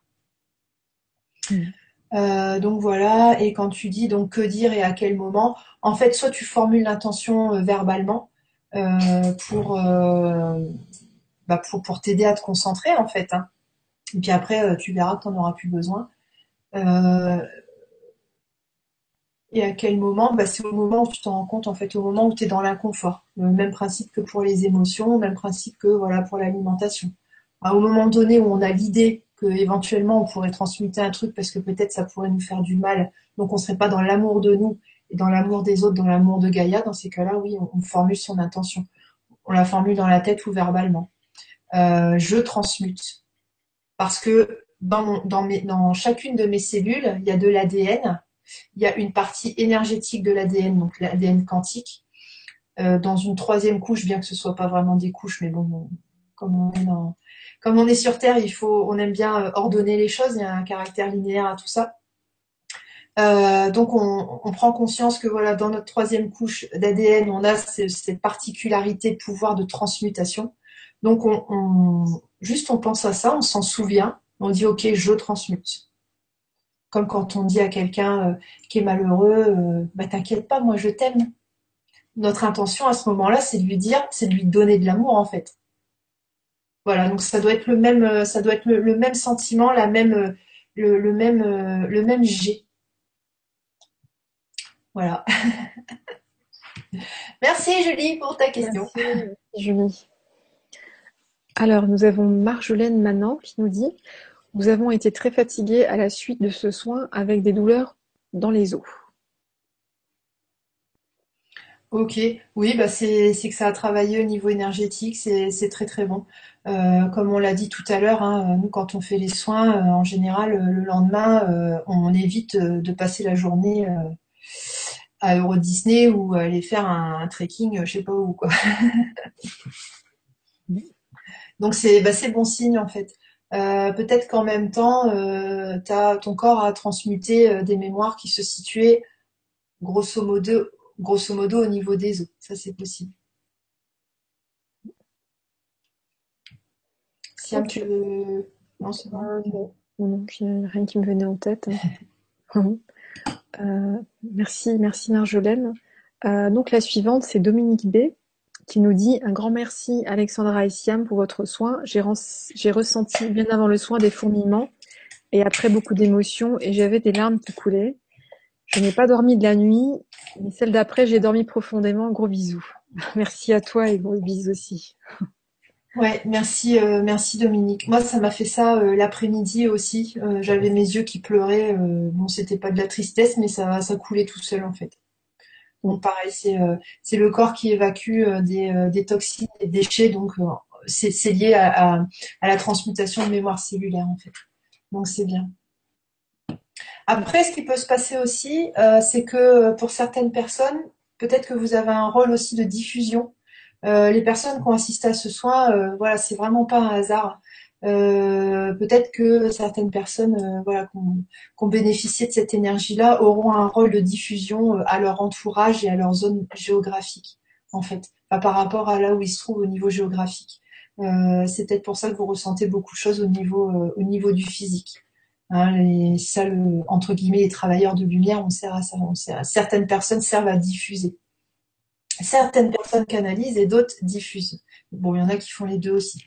Mm. Euh, donc voilà, et quand tu dis donc que dire et à quel moment, en fait, soit tu formules l'intention euh, verbalement euh, pour, bah pour, pour t'aider à te concentrer en fait. Hein. Et puis après, tu verras que tu n'en auras plus besoin. et à quel moment bah, C'est au moment où tu t'en rends compte, en fait, au moment où tu es dans l'inconfort. Le même principe que pour les émotions, même principe que voilà pour l'alimentation. au moment donné où on a l'idée que éventuellement on pourrait transmuter un truc parce que peut-être ça pourrait nous faire du mal. Donc on serait pas dans l'amour de nous et dans l'amour des autres, dans l'amour de Gaïa. Dans ces cas-là, oui, on, formule son intention. On la formule dans la tête ou verbalement. Euh, je transmute parce que dans, dans, mes, dans chacune de mes cellules, il y a de l'ADN. Il y a une partie énergétique de l'ADN, donc l'ADN quantique. Euh, dans une troisième couche, bien que ce soit pas vraiment des couches, mais bon, comme on est sur Terre, il faut, on aime bien euh, ordonner les choses. Il y a un caractère linéaire à tout ça. Euh, donc on, prend conscience que voilà, dans notre troisième couche d'ADN, on a cette particularité de pouvoir de transmutation. Donc on, juste on pense à ça, on s'en souvient, on dit ok, je transmute. Comme quand on dit à quelqu'un euh, qui est malheureux, bah t'inquiète pas, moi je t'aime. Notre intention à ce moment-là, c'est de lui dire, c'est de lui donner de l'amour en fait. Voilà, donc ça doit être le même, euh, ça doit être le, même sentiment, la même, euh, le, même, euh, le. Voilà. Merci Julie pour ta question. Merci Julie. Alors, nous avons Marjolaine Manan qui nous dit Nous avons été très fatigués à la suite de ce soin avec des douleurs dans les os. Ok, oui, bah c'est c'est que ça a travaillé au niveau énergétique, c'est c'est très très bon. Euh, comme on l'a dit tout à l'heure, hein, nous quand on fait les soins, euh, en général euh, le lendemain, euh, on évite euh, de passer la journée euh, à Euro Disney ou aller faire un, un trekking, je sais pas où quoi. Donc c'est bah, c'est bon signe en fait. Euh, peut-être qu'en même temps, euh, ton corps a transmuté des mémoires qui se situaient grosso modo, grosso modo au niveau des os. Ça c'est possible. Siam, tu veux... Non, c'est bon. Euh, non, rien qui me venait en tête. Euh, merci, merci Marjolaine. Euh, donc la suivante, c'est Dominique B. qui nous dit un grand merci Alexandra et Siam pour votre soin. J'ai ressenti bien avant le soin des fourmillements et après beaucoup d'émotions et j'avais des larmes qui coulaient. Je n'ai pas dormi de la nuit, mais celle d'après, j'ai dormi profondément. Gros bisous. Merci à toi et gros bisous aussi. Ouais, merci, euh, merci Dominique. Moi, ça m'a fait ça euh, l'après-midi aussi. Euh, j'avais mes yeux qui pleuraient. bon, c'était pas de la tristesse, mais ça, ça coulait tout seul en fait. Donc pareil, c'est le corps qui évacue des, des toxines, des déchets. Donc c'est c'est lié à, à, à la transmutation de mémoire cellulaire en fait. Donc c'est bien. Après, ce qui peut se passer aussi, euh, c'est que pour certaines personnes, peut-être que vous avez un rôle aussi de diffusion. Euh, les personnes qui ont assisté à ce soin, euh, voilà, c'est vraiment pas un hasard. Euh, peut-être que certaines personnes, euh, voilà, qui ont, qui ont bénéficié de cette énergie-là, auront un rôle de diffusion à leur entourage et à leur zone géographique, en fait, par rapport à là où ils se trouvent au niveau géographique. C'est peut-être pour ça que vous ressentez beaucoup de choses au niveau du physique. Hein, les, ça, le, entre guillemets, les travailleurs de lumière, on sert à ça. Certaines personnes servent à diffuser. Certaines personnes canalisent et d'autres diffusent. Bon, il y en a qui font les deux aussi.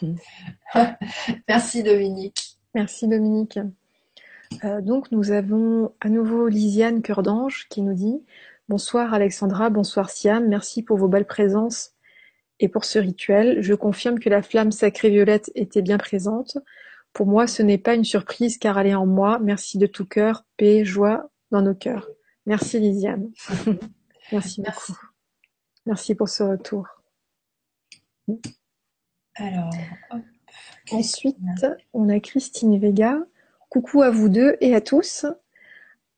Merci Dominique. Merci Dominique. Euh, donc nous avons à nouveau Lisiane Cœur d'Ange qui nous dit Bonsoir Alexandra, bonsoir Siam, merci pour vos belles présences et pour ce rituel. Je confirme que la flamme sacrée violette était bien présente. Pour moi, ce n'est pas une surprise car elle est en moi. Merci de tout cœur, paix, joie dans nos cœurs. Merci Lisiane. Merci Merci. beaucoup. Merci pour ce retour. Alors, hop, Ensuite, on a Christine Vega. Coucou à vous deux et à tous.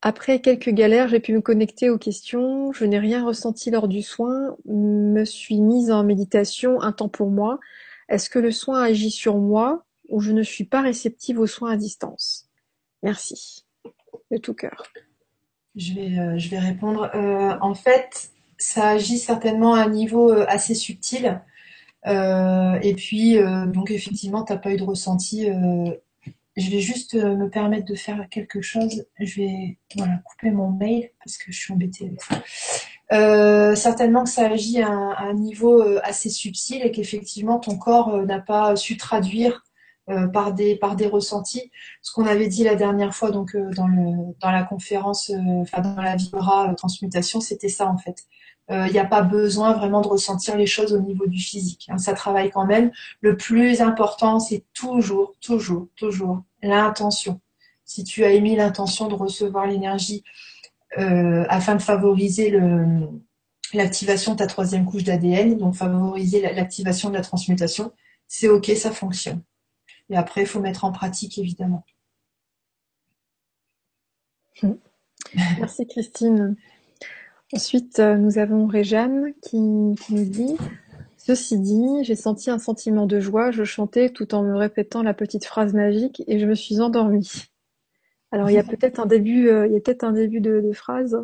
Après quelques galères, j'ai pu me connecter aux questions. Je n'ai rien ressenti lors du soin. Me suis mise en méditation un temps pour moi. Est-ce que le soin agit sur moi? Ou je ne suis pas réceptive aux soins à distance? Merci. De tout cœur. Je vais, euh, je vais répondre. Euh, en fait, ça agit certainement à un niveau euh, assez subtil. Et puis, donc effectivement, t'as pas eu de ressenti. je vais juste me permettre de faire quelque chose. Je vais, couper mon mail parce que je suis embêtée avec ça. Certainement que ça agit à un, niveau assez subtil et qu'effectivement ton corps n'a pas su traduire euh, par des par des ressentis. Ce qu'on avait dit la dernière fois donc euh, dans dans la conférence, euh, enfin dans la vibra transmutation, c'était ça en fait. Il n'y a pas besoin vraiment de ressentir les choses au niveau du physique. hein. ça travaille quand même. Le plus important, c'est toujours, toujours, toujours l'intention. Si tu as émis l'intention de recevoir l'énergie afin de favoriser l'activation de ta troisième couche d'ADN, donc favoriser la- l'activation de la transmutation, c'est ok, ça fonctionne. Et après, il faut mettre en pratique, évidemment. Merci Christine. Ensuite, euh, nous avons Réjeanne qui, qui nous dit Ceci dit, j'ai senti un sentiment de joie, je chantais tout en me répétant la petite phrase magique et je me suis endormie. Alors il y a peut-être un début, euh, il y a peut-être un début de, de phrase.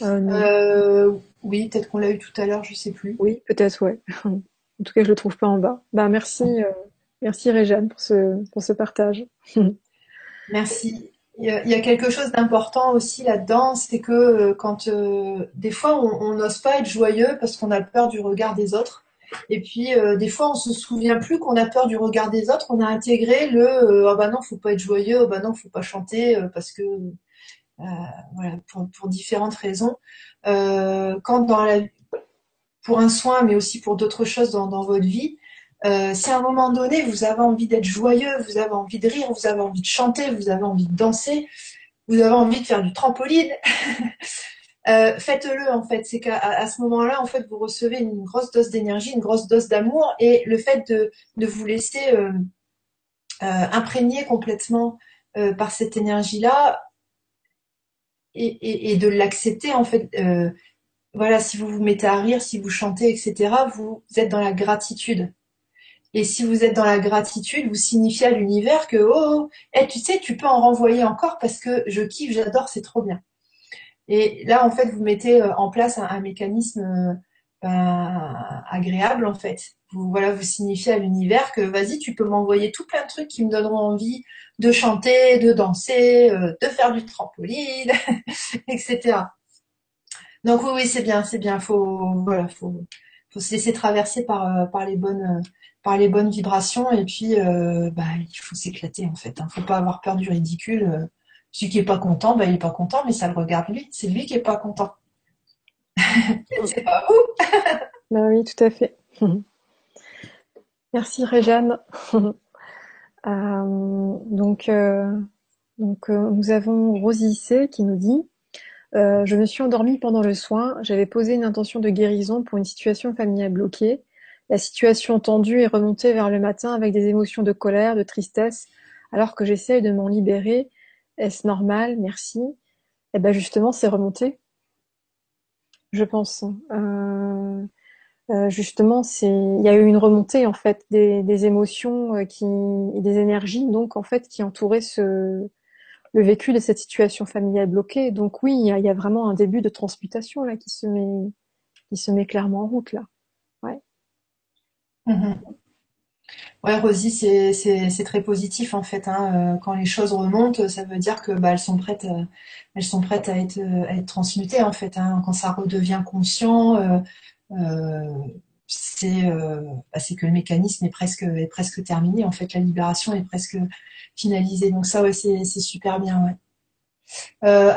Euh. Euh, oui, peut-être qu'on l'a eu tout à l'heure, je sais plus. Oui, peut-être, ouais. En tout cas, je le trouve pas en bas. Bah merci, merci Réjeanne pour ce pour ce partage. Merci. Il y a, il y a quelque chose d'important aussi là-dedans, c'est que euh, quand euh, des fois on n'ose pas être joyeux parce qu'on a peur du regard des autres. Et puis euh, des fois on se souvient plus qu'on a peur du regard des autres. On a intégré le euh, ah bah non faut pas être joyeux, ah bah non faut pas chanter euh, parce que euh, voilà pour, pour différentes raisons. Quand dans la pour un soin, mais aussi pour d'autres choses dans, dans votre vie, euh, si à un moment donné vous avez envie d'être joyeux, vous avez envie de rire, vous avez envie de chanter, vous avez envie de danser, vous avez envie de faire du trampoline, euh, faites-le en fait. C'est qu'à ce moment-là, en fait, vous recevez une grosse dose d'énergie, une grosse dose d'amour, et le fait de, vous laisser euh, imprégner complètement par cette énergie-là et, et, de l'accepter en fait. Voilà, si vous vous mettez à rire, si vous chantez, etc., vous êtes dans la gratitude. Et si vous êtes dans la gratitude, vous signifiez à l'univers que oh, hey, tu sais, tu peux en renvoyer encore parce que je kiffe, j'adore, c'est trop bien. Et là, en fait, vous mettez euh, en place un, un mécanisme euh, ben, agréable, en fait. Vous, voilà, vous signifiez à l'univers que vas-y, tu peux m'envoyer tout plein de trucs qui me donneront envie de chanter, de danser, euh, de faire du trampoline, etc. Donc oui, oui, c'est bien, c'est bien. Faut, voilà, faut, faut se laisser traverser par, par les bonnes, par les bonnes vibrations et puis, euh, bah, il faut s'éclater en fait. Hein. Faut pas avoir peur du ridicule. Celui qui est pas content, bah, il est pas content, mais ça le regarde lui. C'est lui qui est pas content. c'est pas vous. bah oui, tout à fait. Merci Réjeanne. euh, donc, euh, donc euh, nous avons Rosie C qui nous dit euh, Je me suis endormie pendant le soin. J'avais posé une intention de guérison pour une situation familiale bloquée. La situation tendue est remontée vers le matin avec des émotions de colère, de tristesse, alors que j'essaye de m'en libérer est-ce normal? Merci. Eh ben justement, c'est remonté. Je pense. Euh, euh, justement, c'est il y a eu une remontée en fait des, émotions euh, qui et des énergies donc en fait qui entouraient ce le vécu de cette situation familiale bloquée. Donc oui, il y a, vraiment un début de transmutation là qui se met qui se met clairement en route là. Mm-hmm. Ouais, Rosie, c'est c'est très positif en fait. Hein. Euh, quand les choses remontent, ça veut dire que bah, elles sont prêtes, euh, elles sont prêtes à être à être transmutées en fait. Hein. Quand ça redevient conscient, euh, euh, c'est bah, c'est que le mécanisme est presque est presque terminé. En fait, la libération est presque finalisée. Donc ça, ouais, c'est c'est super bien. Ouais.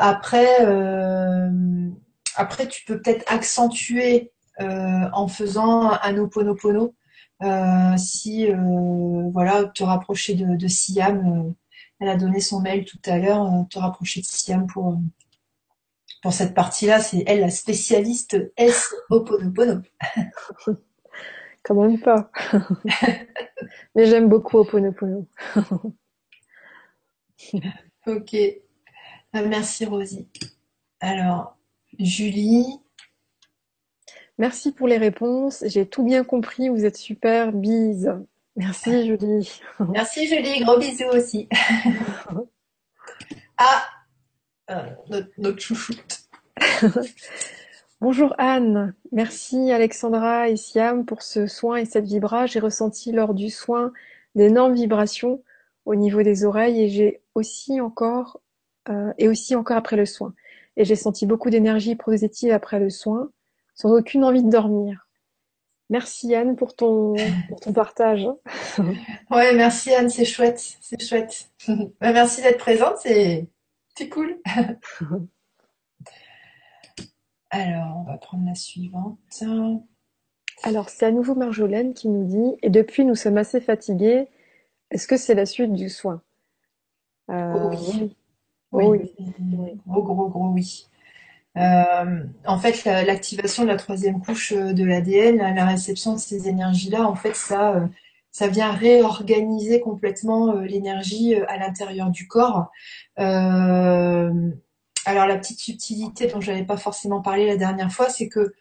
après, après, tu peux peut-être accentuer en faisant un oponopono. Euh, si euh, voilà, te rapprocher de, de Siam, euh, elle a donné son mail tout à l'heure, te rapprocher de Siam pour pour cette partie-là, c'est elle la spécialiste S Oponopono. Quand même pas. Mais j'aime beaucoup Oponopono. ok. Merci Rosie. Alors, Julie, Merci pour les réponses. J'ai tout bien compris. Vous êtes super. Bise. Merci Julie. Merci Julie. Gros bisous aussi. ah, euh, notre, chouchoute. Bonjour Anne. Merci Alexandra et Siam pour ce soin et cette vibra. J'ai ressenti lors du soin d'énormes vibrations au niveau des oreilles et j'ai aussi encore euh, et aussi encore après le soin. Et j'ai senti beaucoup d'énergie positive après le soin sans aucune envie de dormir. Merci Anne pour ton, pour ton partage. ouais, merci Anne, c'est chouette, c'est chouette. Merci d'être présente, c'est, c'est cool. Alors, on va prendre la suivante. Alors, c'est à nouveau Marjolaine qui nous dit Et depuis, nous sommes assez fatigués. Est-ce que c'est la suite du soin? Euh, oui. Oui. oui. Gros, gros, gros oui. Euh, en fait, l'activation de la troisième couche euh, de l'ADN, la réception de ces énergies-là, en fait, ça, euh, ça vient réorganiser complètement l'énergie à l'intérieur du corps. alors, la petite subtilité dont je n'avais pas forcément parlé la dernière fois, c'est que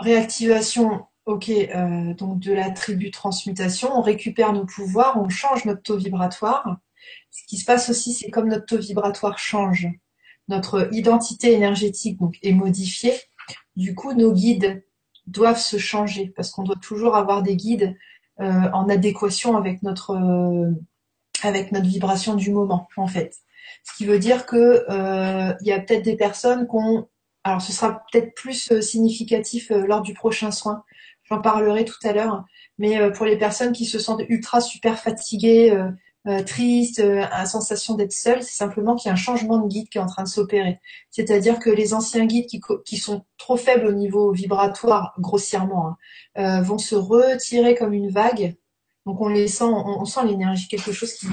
réactivation, ok, donc de la tribu transmutation, on récupère nos pouvoirs, on change notre taux vibratoire. Ce qui se passe aussi, c'est comme notre taux vibratoire change notre identité énergétique est modifiée, du coup nos guides doivent se changer parce qu'on doit toujours avoir des guides euh, en adéquation avec notre euh, avec notre vibration du moment en fait. Ce qui veut dire que euh, il y a peut-être des personnes qui ont alors ce sera peut-être plus significatif lors du prochain soin. J'en parlerai tout à l'heure. Mais pour les personnes qui se sentent ultra super fatiguées, euh, triste, euh, sensation d'être seul, c'est simplement qu'il y a un changement de guide qui est en train de s'opérer. C'est-à-dire que les anciens guides qui, qui, sont trop faibles au niveau vibratoire, grossièrement, hein, euh, vont se retirer comme une vague. Donc on les sent, on, sent l'énergie, quelque chose qui,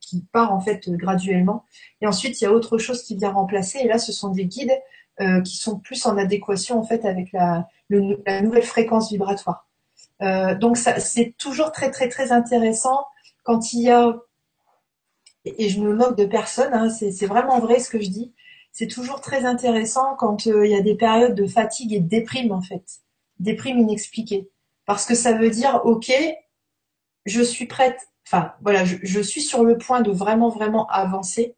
qui part en fait graduellement. Et ensuite, il y a autre chose qui vient remplacer. Et là, ce sont des guides euh, qui sont plus en adéquation en fait avec la, la nouvelle fréquence vibratoire. Euh, donc ça, c'est toujours très très très intéressant quand il y a et je me moque de personne, hein, c'est vraiment vrai ce que je dis. C'est toujours très intéressant quand euh, il y a des périodes de fatigue et de déprime en fait, déprime inexpliquée, parce que ça veut dire ok, je suis prête. Enfin voilà, je, je suis sur le point de vraiment vraiment avancer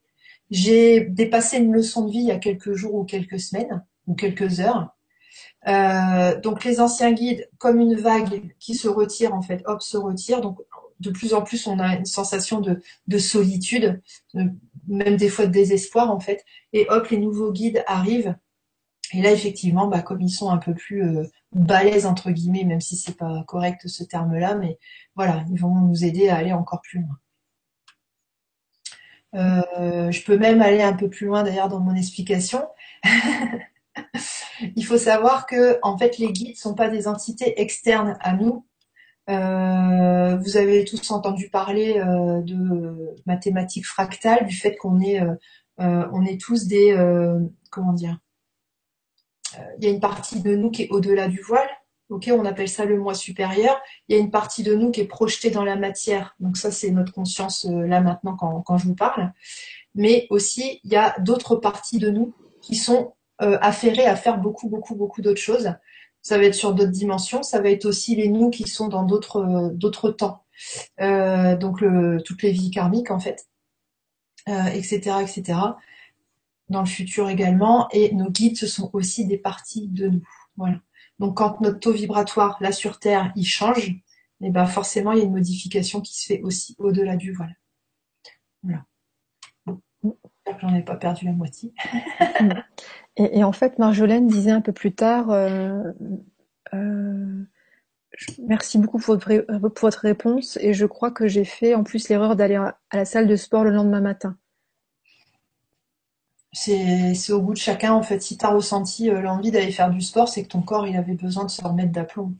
j'ai dépassé une leçon de vie il y a quelques jours ou quelques semaines ou quelques heures. Euh, donc les anciens guides, comme une vague qui se retire en fait, hop, se retire. Donc de plus en plus, on a une sensation de, de solitude, même des fois de désespoir en fait. Et hop, les nouveaux guides arrivent. Et là, effectivement, bah, comme ils sont un peu plus euh, balèzes entre guillemets, même si c'est pas correct ce terme-là, mais voilà, ils vont nous aider à aller encore plus loin. Euh, je peux même aller un peu plus loin d'ailleurs dans mon explication. Il faut savoir que en fait les guides sont pas des entités externes à nous. Euh, vous avez tous entendu parler euh, de mathématiques fractales, du fait qu'on est on est tous des comment dire. Il y a une partie de nous qui est au-delà du voile Ok, on appelle ça le moi supérieur. Il y a une partie de nous qui est projetée dans la matière. Donc ça, c'est notre conscience euh, là maintenant quand, je vous parle. Mais aussi, il y a d'autres parties de nous qui sont euh, affairées à faire beaucoup, beaucoup, beaucoup d'autres choses. Ça va être sur d'autres dimensions. Ça va être aussi les nous qui sont dans d'autres euh, d'autres temps. donc le, toutes les vies karmiques en fait, etc., etc. Dans le futur également. Et nos guides, ce sont aussi des parties de nous. Voilà. Donc quand notre taux vibratoire là sur Terre il change, eh ben forcément il y a une modification qui se fait aussi au-delà du voile. Voilà. J'en ai pas perdu la moitié. et, en fait, Marjolaine disait un peu plus tard, euh, euh, merci beaucoup pour votre, réponse et je crois que j'ai fait en plus l'erreur d'aller à la salle de sport le lendemain matin c'est au bout de chacun en fait. Si tu as ressenti euh, l'envie d'aller faire du sport, c'est que ton corps il avait besoin de se remettre d'aplomb.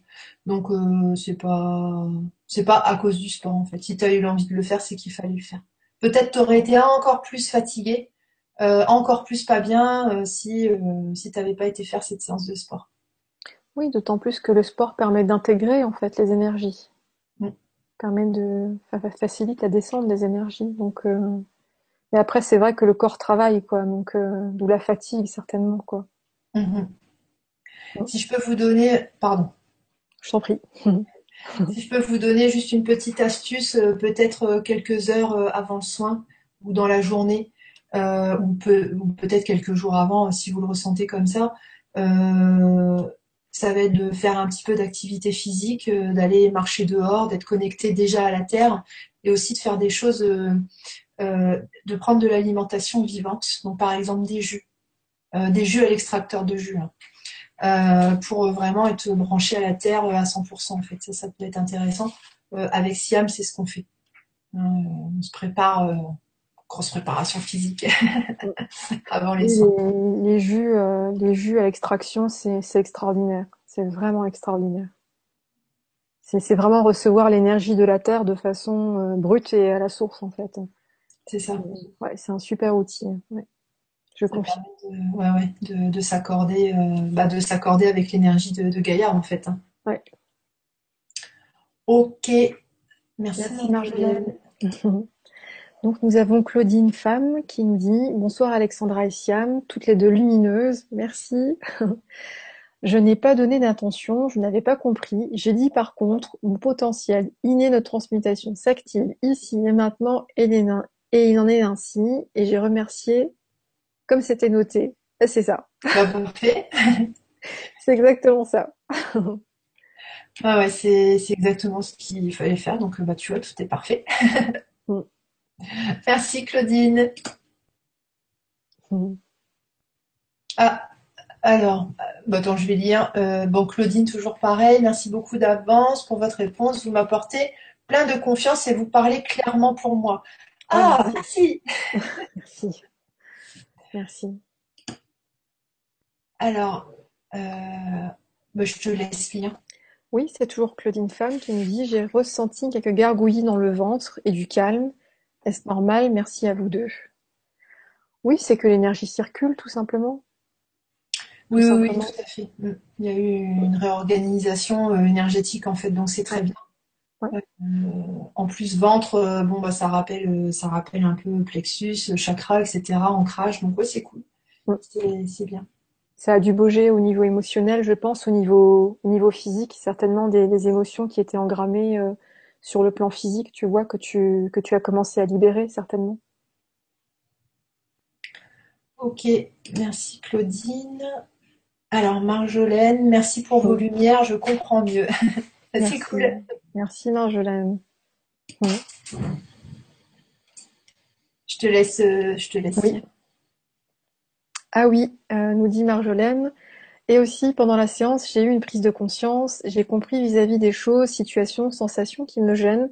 Donc euh, c'est pas c'est pas à cause du sport en fait. Si tu as eu l'envie de le faire, c'est qu'il fallait le faire. Peut-être t'aurais été encore plus fatigué, euh, encore plus pas bien si si t'avais pas été faire cette séance de sport. Oui, d'autant plus que le sport permet d'intégrer en fait les énergies. Mm. Permet de facilite la descente des énergies. Donc mais après, c'est vrai que le corps travaille, quoi. Donc, euh, d'où la fatigue, certainement, quoi. Mhm. Si je peux vous donner, pardon. Je t'en prie. si je peux vous donner juste une petite astuce, euh, peut-être euh, quelques heures avant le soin ou dans la journée, ou, peut, être quelques jours avant, si vous le ressentez comme ça. ça va être de faire un petit peu d'activité physique, d'aller marcher dehors, d'être connecté déjà à la terre, et aussi de faire des choses euh, de prendre de l'alimentation vivante, donc par exemple des jus, euh, des jus à l'extracteur de jus, hein. euh, pour vraiment être branché à la terre à 100% en fait. Ça, ça peut être intéressant. avec Siam, c'est ce qu'on fait. on se prépare grosse préparation physique avant les soins. Les, jus, les jus à l'extraction, c'est extraordinaire. C'est vraiment extraordinaire. C'est vraiment recevoir l'énergie de la terre de façon brute et à la source en fait. C'est ça. Ouais, c'est un super outil. Je confie. De, ouais, ouais, de, s'accorder, euh, bah, de s'accorder avec l'énergie de, Gaïa en fait. Hein. Ouais. Ok. Merci, Marjolaine. Donc nous avons Claudine Femme qui nous dit Bonsoir Alexandra et Siam, toutes les deux lumineuses, merci. Je n'ai pas donné d'intention, je n'avais pas compris. J'ai dit par contre, mon potentiel inné de transmutation s'active ici et maintenant et et il en est ainsi, et j'ai remercié comme c'était noté. C'est ça. c'est exactement ça. ah ouais, c'est, exactement ce qu'il fallait faire. Donc, bah, tu vois, tout est parfait. Merci, Claudine. Ah, alors, bah, je vais lire. Euh, bon, Claudine, toujours pareil. Merci beaucoup d'avance pour votre réponse. Vous m'apportez plein de confiance et vous parlez clairement pour moi. Ah, merci. merci. Merci. Alors, euh, bah, je te laisse lire. Oui, c'est toujours Claudine Femme qui nous dit J'ai ressenti quelques gargouillis dans le ventre et du calme. Est-ce normal? Merci à vous deux. Oui, c'est que l'énergie circule, tout simplement. Oui, oui, oui, tout à fait. Mm. Il y a eu une réorganisation euh, énergétique en fait, donc c'est très bien. Euh, en plus, ventre, euh, bon bah ça rappelle, ça rappelle un peu plexus, chakra, etc. Ancrage, donc ouais, c'est cool. C'est bien. Ça a dû bouger au niveau émotionnel, je pense, au niveau, au niveau physique, certainement des, émotions qui étaient engrammées sur le plan physique, tu vois, que tu, que tu as commencé à libérer, certainement. Ok, merci Claudine. Alors Marjolaine, merci pour vos lumières, je comprends mieux. C'est cool. Merci Marjolaine. Je te laisse, je te laisse. Oui. Ah oui, euh, nous dit Marjolaine. Et aussi, pendant la séance, j'ai eu une prise de conscience, j'ai compris vis-à-vis des choses, situations, sensations qui me gênent.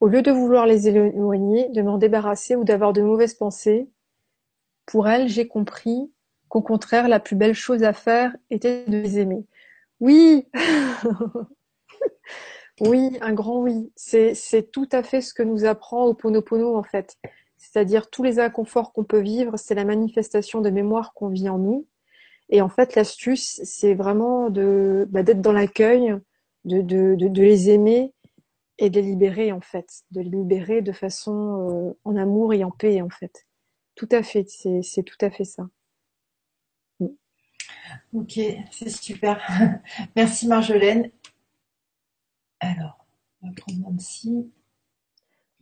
Au lieu de vouloir les éloigner, de m'en débarrasser ou d'avoir de mauvaises pensées, pour elle, j'ai compris qu'au contraire, la plus belle chose à faire était de les aimer. Oui Oui, un grand oui. C'est, tout à fait ce que nous apprend Oponopono, en fait. C'est-à-dire tous les inconforts qu'on peut vivre, c'est la manifestation de mémoire qu'on vit en nous. Et en fait, l'astuce, c'est vraiment de, bah, d'être dans l'accueil, de, de, de, les aimer et de les libérer, en fait. De les libérer de façon euh, en amour et en paix, en fait. Tout à fait, c'est tout à fait ça. Ok, c'est super. Merci Marjolaine. Alors, on va prendre ici.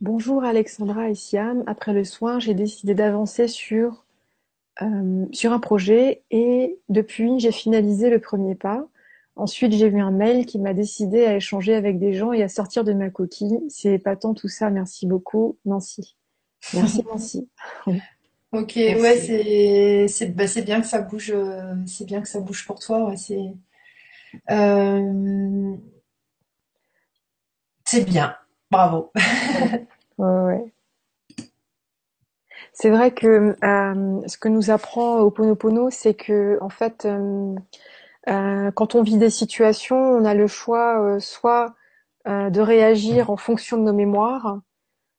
Bonjour Alexandra et Siam. Après le soin, j'ai décidé d'avancer sur, euh, sur un projet et depuis, j'ai finalisé le premier pas. Ensuite, j'ai vu un mail qui m'a décidé à échanger avec des gens et à sortir de ma coquille. C'est épatant tout ça. Merci beaucoup, Nancy. Merci Nancy. Ok, ouais, c'est c'est bah, c'est bien que ça bouge, euh, c'est bien que ça bouge pour toi. Ouais, c'est euh, c'est bien, bravo. ouais, C'est vrai que euh, ce que nous apprend Oponopono, c'est que en fait, quand on vit des situations, on a le choix soit de réagir en fonction de nos mémoires,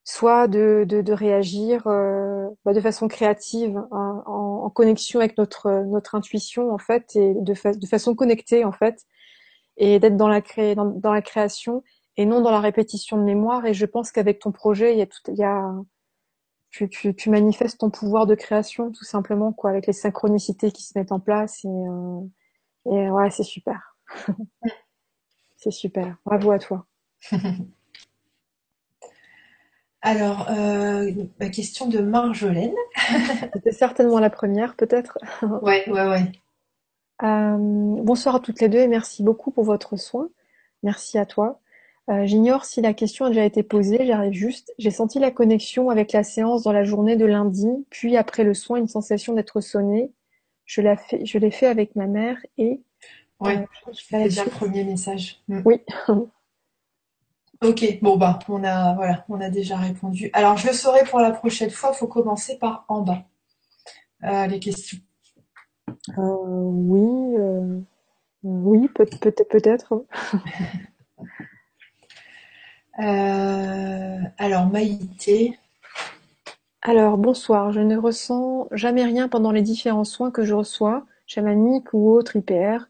soit de, de, de réagir euh, bah, de façon créative, en, en, connexion avec notre notre intuition en fait, et de, de façon connectée en fait, et d'être dans la dans, dans, la création et non dans la répétition de mémoire. Et je pense qu'avec ton projet, il y a tout, il y a tu, tu, tu, manifestes ton pouvoir de création tout simplement quoi, avec les synchronicités qui se mettent en place et euh, et ouais, c'est super. c'est super. Bravo à toi. Alors, euh, la question de Marjolaine. C'était certainement la première, peut-être. ouais, ouais, ouais. Euh, bonsoir à toutes les deux et merci beaucoup pour votre soin. Merci à toi. Euh, J'ignore si la question a déjà été posée, j'arrive juste. J'ai senti la connexion avec la séance dans la journée de lundi, puis après le soin, une sensation d'être sonnée. Je l'ai fait, je l'ai fait avec ma mère et. Ouais, euh, c'est déjà le premier message. Mm. Oui. Ok, bon bah on a voilà, on a déjà répondu. Alors je le saurai pour la prochaine fois, il faut commencer par en bas. Euh, les questions. Oui, oui, peut-être peut-être. alors Maïté. Alors bonsoir, je ne ressens jamais rien pendant les différents soins que je reçois, chamanique ou autre IPR.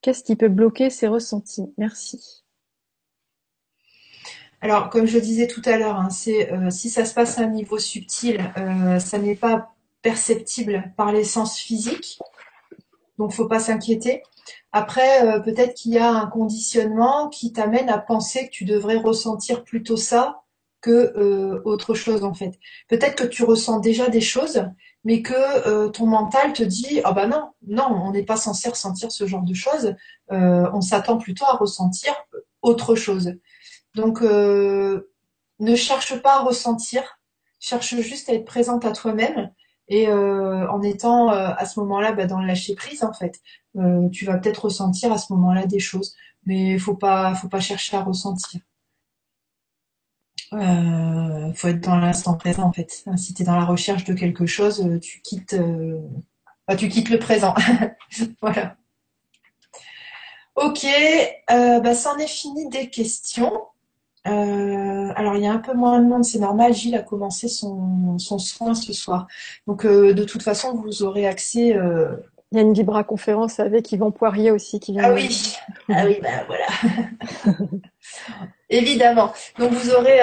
Qu'est-ce qui peut bloquer ces ressentis? Merci. Alors, comme je disais tout à l'heure, hein, euh, si ça se passe à un niveau subtil, euh, ça n'est pas perceptible par les sens physiques, donc faut pas s'inquiéter. Après, euh, peut-être qu'il y a un conditionnement qui t'amène à penser que tu devrais ressentir plutôt ça que autre chose en fait. Peut-être que tu ressens déjà des choses, mais que ton mental te dit ah bah non, non, on n'est pas censé ressentir ce genre de choses. on s'attend plutôt à ressentir autre chose. Donc, euh, ne cherche pas à ressentir, cherche juste à être présente à toi-même et euh, en étant euh, à ce moment-là bah, dans le lâcher prise en fait. tu vas peut-être ressentir à ce moment-là des choses, mais faut pas, faut pas chercher à ressentir. Euh, faut être dans l'instant présent en fait. Si tu es dans la recherche de quelque chose, tu quittes, bah, tu quittes le présent. voilà. Ok, bah, ça en est fini des questions. Euh, alors il y a un peu moins de monde, c'est normal. Gilles a commencé son, son soin ce soir. Donc de toute façon, vous aurez accès. Il y a une Vibra conférence avec Yvan Poirier aussi qui vient. Ah oui, ah oui, bah voilà. Évidemment. Donc vous aurez,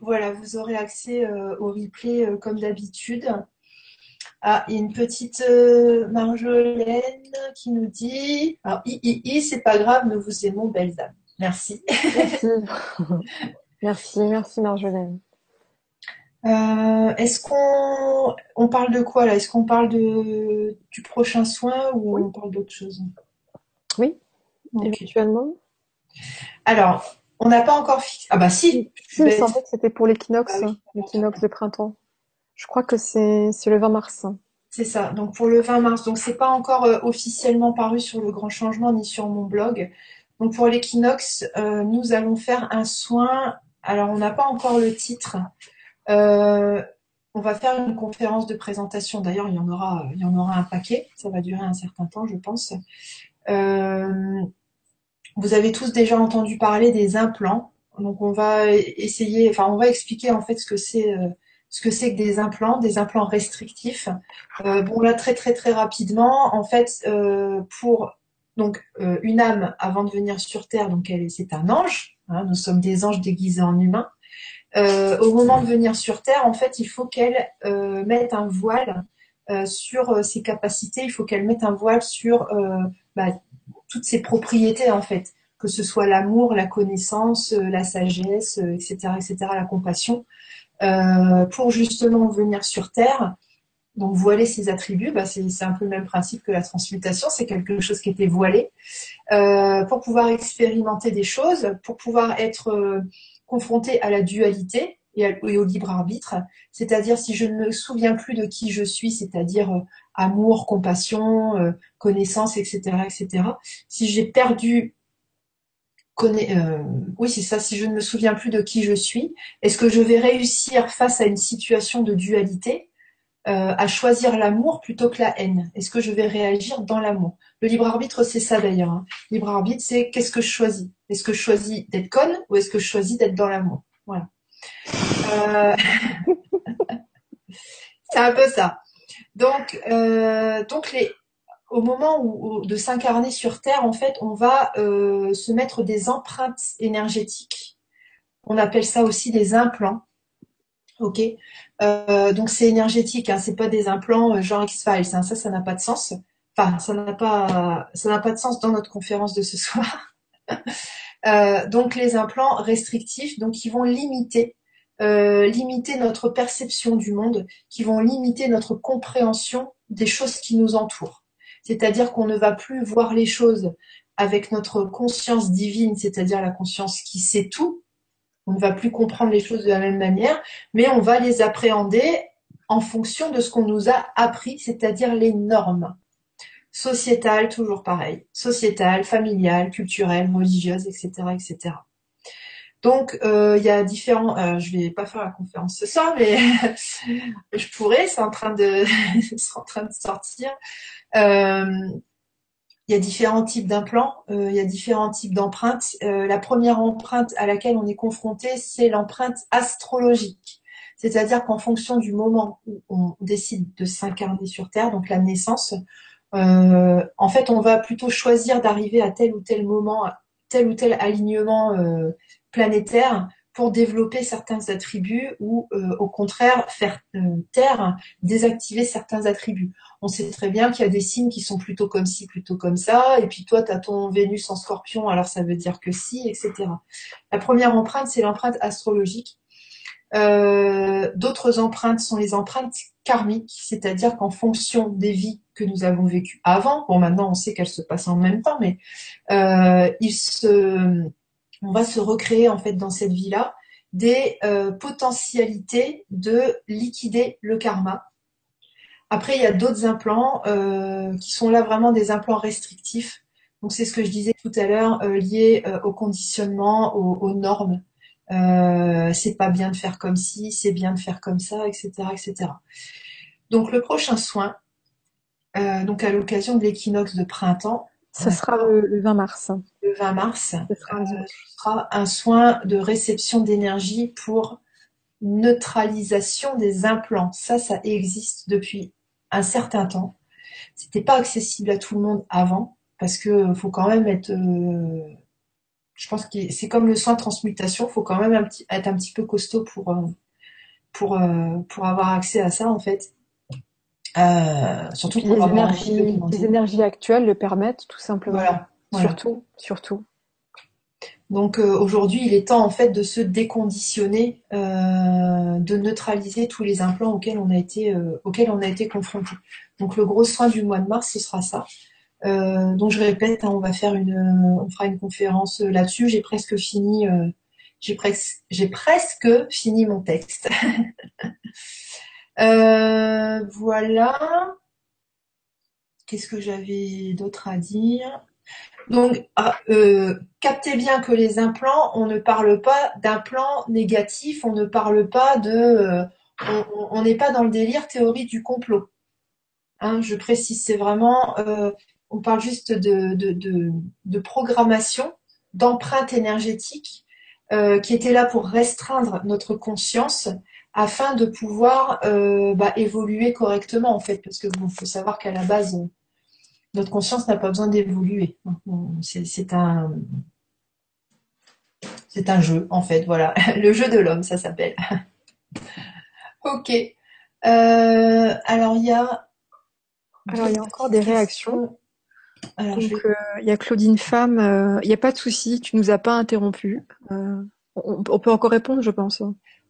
voilà, vous aurez accès au replay comme d'habitude. Ah, il y a une petite Marjolaine qui nous dit, alors, i, i, i c'est pas grave, nous vous aimons, belles âmes. Merci. Merci. merci, merci Marjolaine. Euh, est-ce qu'on on parle de quoi là? Est-ce qu'on parle de du prochain soin ou on parle d'autre chose? Oui, éventuellement. Alors, on n'a pas encore fixé. Ah bah si. Si, il semblait que c'était pour l'équinoxe, ah l'équinoxe de printemps. Je crois que c'est le 20 mars. C'est ça. Donc pour le 20 mars. Donc c'est pas encore euh, officiellement paru sur le grand changement ni sur mon blog. Donc pour l'équinoxe, euh, nous allons faire un soin. Alors on n'a pas encore le titre. Euh, on va faire une conférence de présentation. D'ailleurs, il y en aura, il y en aura un paquet. Ça va durer un certain temps, je pense. Euh, vous avez tous déjà entendu parler des implants. Donc on va essayer, enfin on va expliquer en fait ce que c'est ce que c'est que des implants, des implants restrictifs. bon là très très très rapidement, en fait pour donc, euh, une âme, avant de venir sur Terre, donc elle, c'est un ange. Hein, nous sommes des anges déguisés en humains. Euh, au moment de venir sur Terre, en fait, il faut qu'elle euh, mette un voile sur ses capacités. Il faut qu'elle mette un voile sur bah, toutes ses propriétés, en fait, que ce soit l'amour, la connaissance, la sagesse, etc., etc., la compassion, pour justement venir sur Terre donc voiler ses attributs, bah, c'est un peu le même principe que la transmutation, c'est quelque chose qui était voilé, euh, pour pouvoir expérimenter des choses, pour pouvoir être euh, confronté à la dualité et, au libre arbitre, c'est-à-dire si je ne me souviens plus de qui je suis, c'est-à-dire euh, amour, compassion, euh, connaissance, etc., etc. Si j'ai perdu oui, c'est ça. Si je ne me souviens plus de qui je suis, est-ce que je vais réussir face à une situation de dualité euh, à choisir l'amour plutôt que la haine Est-ce que je vais réagir dans l'amour? Le libre arbitre, c'est ça d'ailleurs. Hein. Libre arbitre, c'est qu'est-ce que je choisis? Est-ce que je choisis d'être conne ou est-ce que je choisis d'être dans l'amour? Voilà. Euh... c'est un peu ça. Donc, euh, donc les, au moment où, de s'incarner sur Terre, en fait, on va se mettre des empreintes énergétiques. On appelle ça aussi des implants. Ok? Euh, donc c'est énergétique, hein, c'est pas des implants euh, genre X-Files, hein, ça, ça n'a pas de sens. Enfin, ça n'a pas, ça n'a pas de sens dans notre conférence de ce soir. euh, donc les implants restrictifs, donc qui vont limiter, limiter notre perception du monde, qui vont limiter notre compréhension des choses qui nous entourent. C'est-à-dire qu'on ne va plus voir les choses avec notre conscience divine, c'est-à-dire la conscience qui sait tout, on ne va plus comprendre les choses de la même manière, mais on va les appréhender en fonction de ce qu'on nous a appris, c'est-à-dire les normes sociétales, toujours pareil, sociétales, familiales, culturelles, religieuses, etc., etc. Donc, euh, il y a différents. Euh, je vais pas faire la conférence ce soir, mais je pourrais. C'est en train de, sortir. Euh, il y a différents types d'implants, euh, il y a différents types d'empreintes. Euh, la première empreinte à laquelle on est confronté, c'est l'empreinte astrologique. C'est-à-dire qu'en fonction du moment où on décide de s'incarner sur Terre, donc la naissance, euh, en fait, on va plutôt choisir d'arriver à tel ou tel moment, tel ou tel alignement planétaire pour développer certains attributs ou au contraire faire taire, désactiver certains attributs on sait très bien qu'il y a des signes qui sont plutôt comme ci, plutôt comme ça, et puis toi, tu as ton Vénus en scorpion, alors ça veut dire que si, etc. La première empreinte, c'est l'empreinte astrologique. Euh, d'autres empreintes sont les empreintes karmiques, c'est-à-dire qu'en fonction des vies que nous avons vécues avant, bon maintenant on sait qu'elles se passent en même temps, mais euh, il se, on va se recréer en fait dans cette vie-là des euh, potentialités de liquider le karma après, il y a d'autres implants euh, qui sont là vraiment des implants restrictifs. Donc c'est ce que je disais tout à l'heure, euh, lié au conditionnement, aux, normes. c'est pas bien de faire comme ci, c'est bien de faire comme ça, etc., etc. Donc le prochain soin, donc à l'occasion de l'équinoxe de printemps, Ce sera le, 20 mars. Le 20 mars. Ce sera un, ce sera un soin de réception d'énergie pour neutralisation des implants. Ça, ça existe depuis un certain temps. C'était pas accessible à tout le monde avant parce que faut quand même être je pense que c'est comme le soin de transmutation, faut quand même être un petit peu costaud pour euh, pour euh, pour avoir accès à ça en fait. Euh, surtout pour les énergies, les énergies actuelles le permettent tout simplement. Voilà. Surtout, surtout. Donc aujourd'hui, il est temps en fait de se déconditionner, de neutraliser tous les implants auxquels on a été auxquels on a été confronté. Donc le gros soin du mois de mars, ce sera ça. Euh, donc je répète, hein, on va faire une, on fera une conférence là-dessus. J'ai presque fini, euh, j'ai presque, j'ai presque fini mon texte. Euh, voilà. Qu'est-ce que j'avais d'autre à dire? Donc, ah, captez bien que les implants, on ne parle pas d'implants négatifs, on ne parle pas de, on n'est pas dans le délire théorie du complot. Hein, je précise, c'est vraiment on parle juste de, programmation, d'empreinte énergétique euh, qui était là pour restreindre notre conscience afin de pouvoir euh, bah, évoluer correctement en fait. Parce que faut savoir qu'à la base, notre conscience n'a pas besoin d'évoluer. C'est un c'est un jeu en fait, voilà. Le jeu de l'homme, ça s'appelle. ok. Euh, alors il y a alors il y a encore des réactions. Donc, euh, il y a Claudine Femme. Euh, il n'y a pas de souci, tu nous as pas interrompu. Euh, on, peut encore répondre, je pense.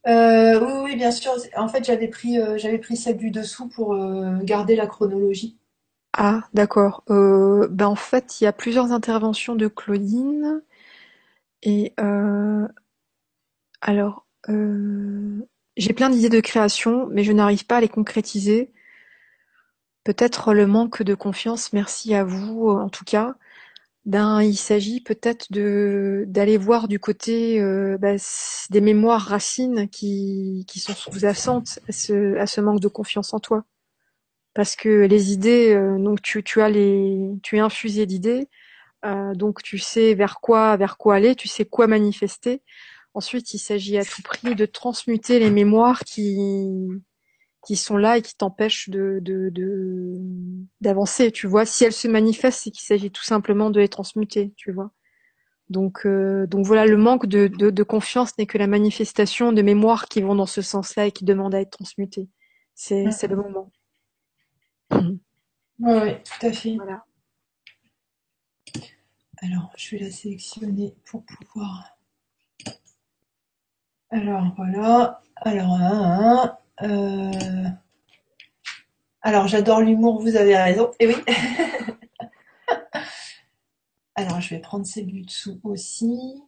Oui, oui, bien sûr. En fait, j'avais pris, j'avais pris celle du dessous pour garder la chronologie. Ah, d'accord. ben en fait, il y a plusieurs interventions de Claudine. Et alors, j'ai plein d'idées de création, mais je n'arrive pas à les concrétiser. Peut-être le manque de confiance, merci à vous en tout cas. Ben, il s'agit peut-être d'aller voir du côté euh, bah, des mémoires racines qui, sont sous-jacentes à ce, à ce manque de confiance en toi. Parce que les idées, euh, donc tu, tu as les, tu es infusé d'idées, euh, donc tu sais vers quoi, vers quoi aller, tu sais quoi manifester. Ensuite, il s'agit à tout prix de transmuter les mémoires qui, qui sont là et qui t'empêchent de, d'avancer, tu vois. Si elles se manifestent, c'est qu'il s'agit tout simplement de les transmuter, tu vois. Donc, euh, donc voilà, le manque de, de, confiance n'est que la manifestation de mémoires qui vont dans ce sens-là et qui demandent à être transmutées. C'est, c'est le moment. Oui, ouais, tout à fait. Voilà. Alors, je vais la sélectionner pour pouvoir. Alors voilà. Alors, un, euh, alors, j'adore l'humour, vous avez raison. Et eh oui. Alors, je vais prendre ces buts dessous aussi.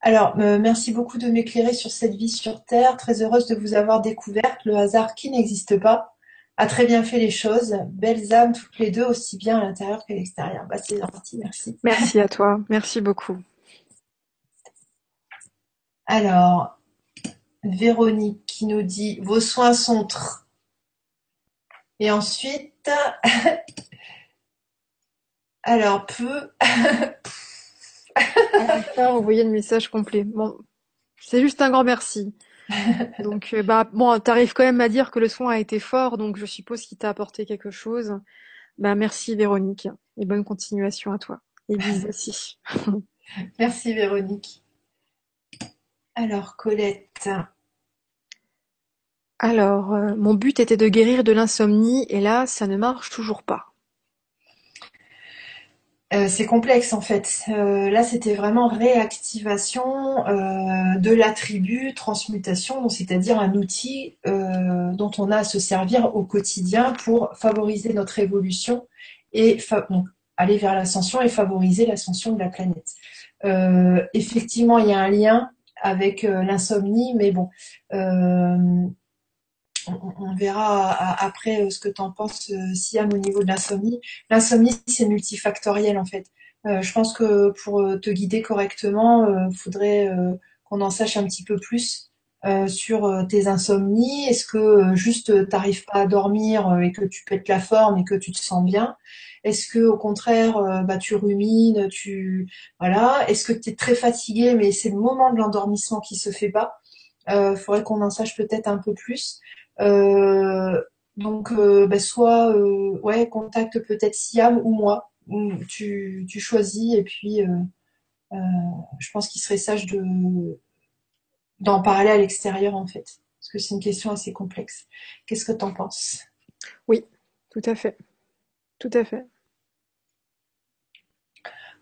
Alors, euh, merci beaucoup de m'éclairer sur cette vie sur Terre. Très heureuse de vous avoir découverte. Le hasard qui n'existe pas a très bien fait les choses. Belles âmes toutes les deux, aussi bien à l'intérieur qu'à l'extérieur. Bah, c'est gentil, merci. Merci à toi. Merci beaucoup. Alors, Véronique qui nous dit vos soins sont tr. Et ensuite, alors peu. envoyer le message complet. Bon, c'est juste un grand merci. Donc, euh, bah, bon, t'arrives quand même à dire que le soin a été fort, donc je suppose qu'il t'a apporté quelque chose. Bah, merci Véronique et bonne continuation à toi. Et bisous aussi. merci Véronique. Alors, Colette. Alors, euh, mon but était de guérir de l'insomnie et là, ça ne marche toujours pas. Euh, c'est complexe en fait. Euh, là, c'était vraiment réactivation de l'attribut transmutation, c'est-à-dire un outil dont on a à se servir au quotidien pour favoriser notre évolution et aller vers l'ascension et favoriser l'ascension de la planète. effectivement, il y a un lien avec euh, l'insomnie, mais bon, euh, on, verra après euh, ce que tu en penses, Siam, au niveau de l'insomnie. L'insomnie, c'est multifactoriel en fait. je pense que pour te guider correctement, il faudrait qu'on en sache un petit peu plus sur tes insomnies Est-ce que juste t'arrives pas à dormir et que tu pètes la forme et que tu te sens bien? Est-ce que au contraire, bah, tu rumines, tu voilà Est-ce que tu es très fatigué mais c'est le moment de l'endormissement qui se fait pas Il faudrait qu'on en sache peut-être un peu plus. donc, bah, soit ouais, contacte peut-être Siam ou moi. Tu, tu choisis et puis euh, je pense qu'il serait sage de d'en parler à l'extérieur en fait, parce que c'est une question assez complexe. Qu'est-ce que tu en penses? Oui, tout à fait, tout à fait.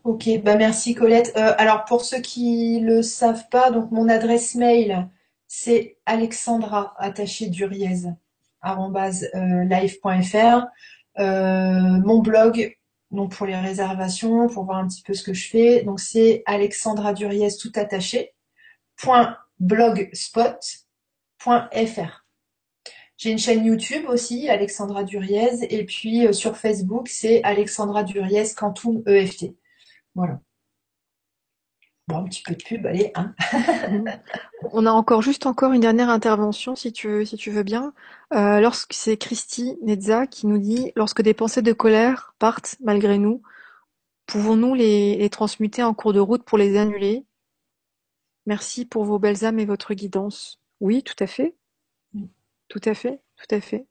Ok, bah merci Colette. Euh, alors pour ceux qui le savent pas, donc mon adresse mail c'est alexandra attaché duriez euh, live.fr. mon blog donc pour les réservations, pour voir un petit peu ce que je fais. Donc c'est Alexandra Duriez. J'ai une chaîne YouTube aussi, Alexandra Duriez, et puis euh, sur Facebook, c'est Alexandra Duriez Quantum EFT. Voilà. Bon, un petit peu de pub, allez, hein. On a encore juste encore une dernière intervention, si tu veux, si tu veux bien. Euh, lorsque c'est Christy Nezza qui nous dit lorsque des pensées de colère partent malgré nous, pouvons-nous les, transmuter en cours de route pour les annuler? Merci pour vos belles âmes et votre guidance. Oui, tout à fait. Tout à fait, tout à fait.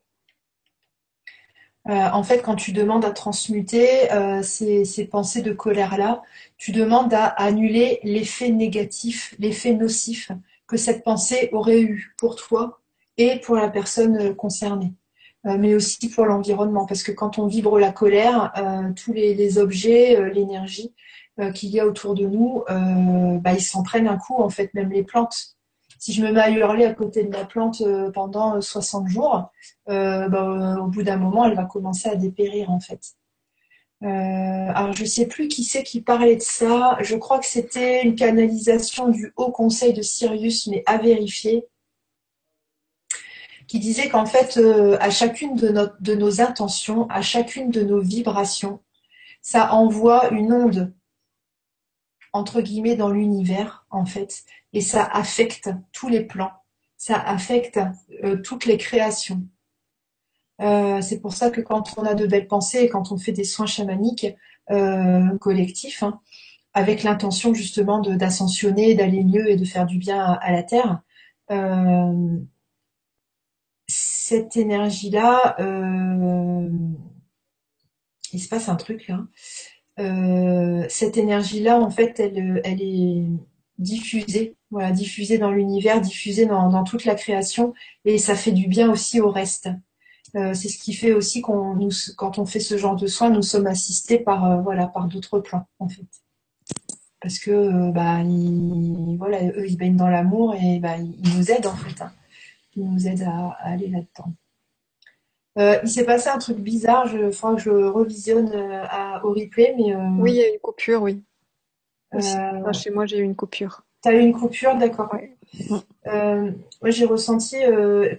Euh, en fait, quand tu demandes à transmuter euh, ces, pensées de colère-là, tu demandes à annuler l'effet négatif, l'effet nocif que cette pensée aurait eu pour toi et pour la personne concernée, euh, mais aussi pour l'environnement. Parce que quand on vibre la colère, tous les, objets, l'énergie qu'il y a autour de nous, bah, ils s'en prennent un coup, en fait, même les plantes si je me mets à hurler à côté de la plante euh, pendant 60 euh, jours, euh, bah, au bout d'un moment, elle va commencer à dépérir en fait. alors je ne sais plus qui c'est qui parlait de ça. Je crois que c'était une canalisation du Haut Conseil de Sirius, mais à vérifier, qui disait qu'en fait, à chacune de nos intentions, à chacune de nos vibrations, ça envoie une onde entre guillemets dans l'univers en fait. Et ça affecte tous les plans. Ça affecte euh, toutes les créations. Euh, c'est pour ça que quand on a de belles pensées et quand on fait des soins chamaniques euh, collectifs hein, avec l'intention justement d'ascensionner d'aller mieux et de faire du bien à, la terre cette énergie là il se passe un truc là euh, cette énergie-là, en fait, elle, elle est diffusée, voilà, diffusée dans l'univers, diffusée dans, toute la création, et ça fait du bien aussi au reste. Euh, c'est ce qui fait aussi qu'on nous, quand on fait ce genre de soins, nous sommes assistés par euh, voilà par d'autres plans en fait, parce que bah ils, voilà eux ils baignent dans l'amour et bah ils nous aident en fait, hein. ils nous aident à aller là-dedans. Euh, il s'est passé un truc bizarre, il faudra que je revisionne euh, au replay. Mais, euh, oui, il y a eu une coupure, oui. chez moi, j'ai eu une coupure. Tu as eu une coupure, d'accord. moi, j'ai ressenti,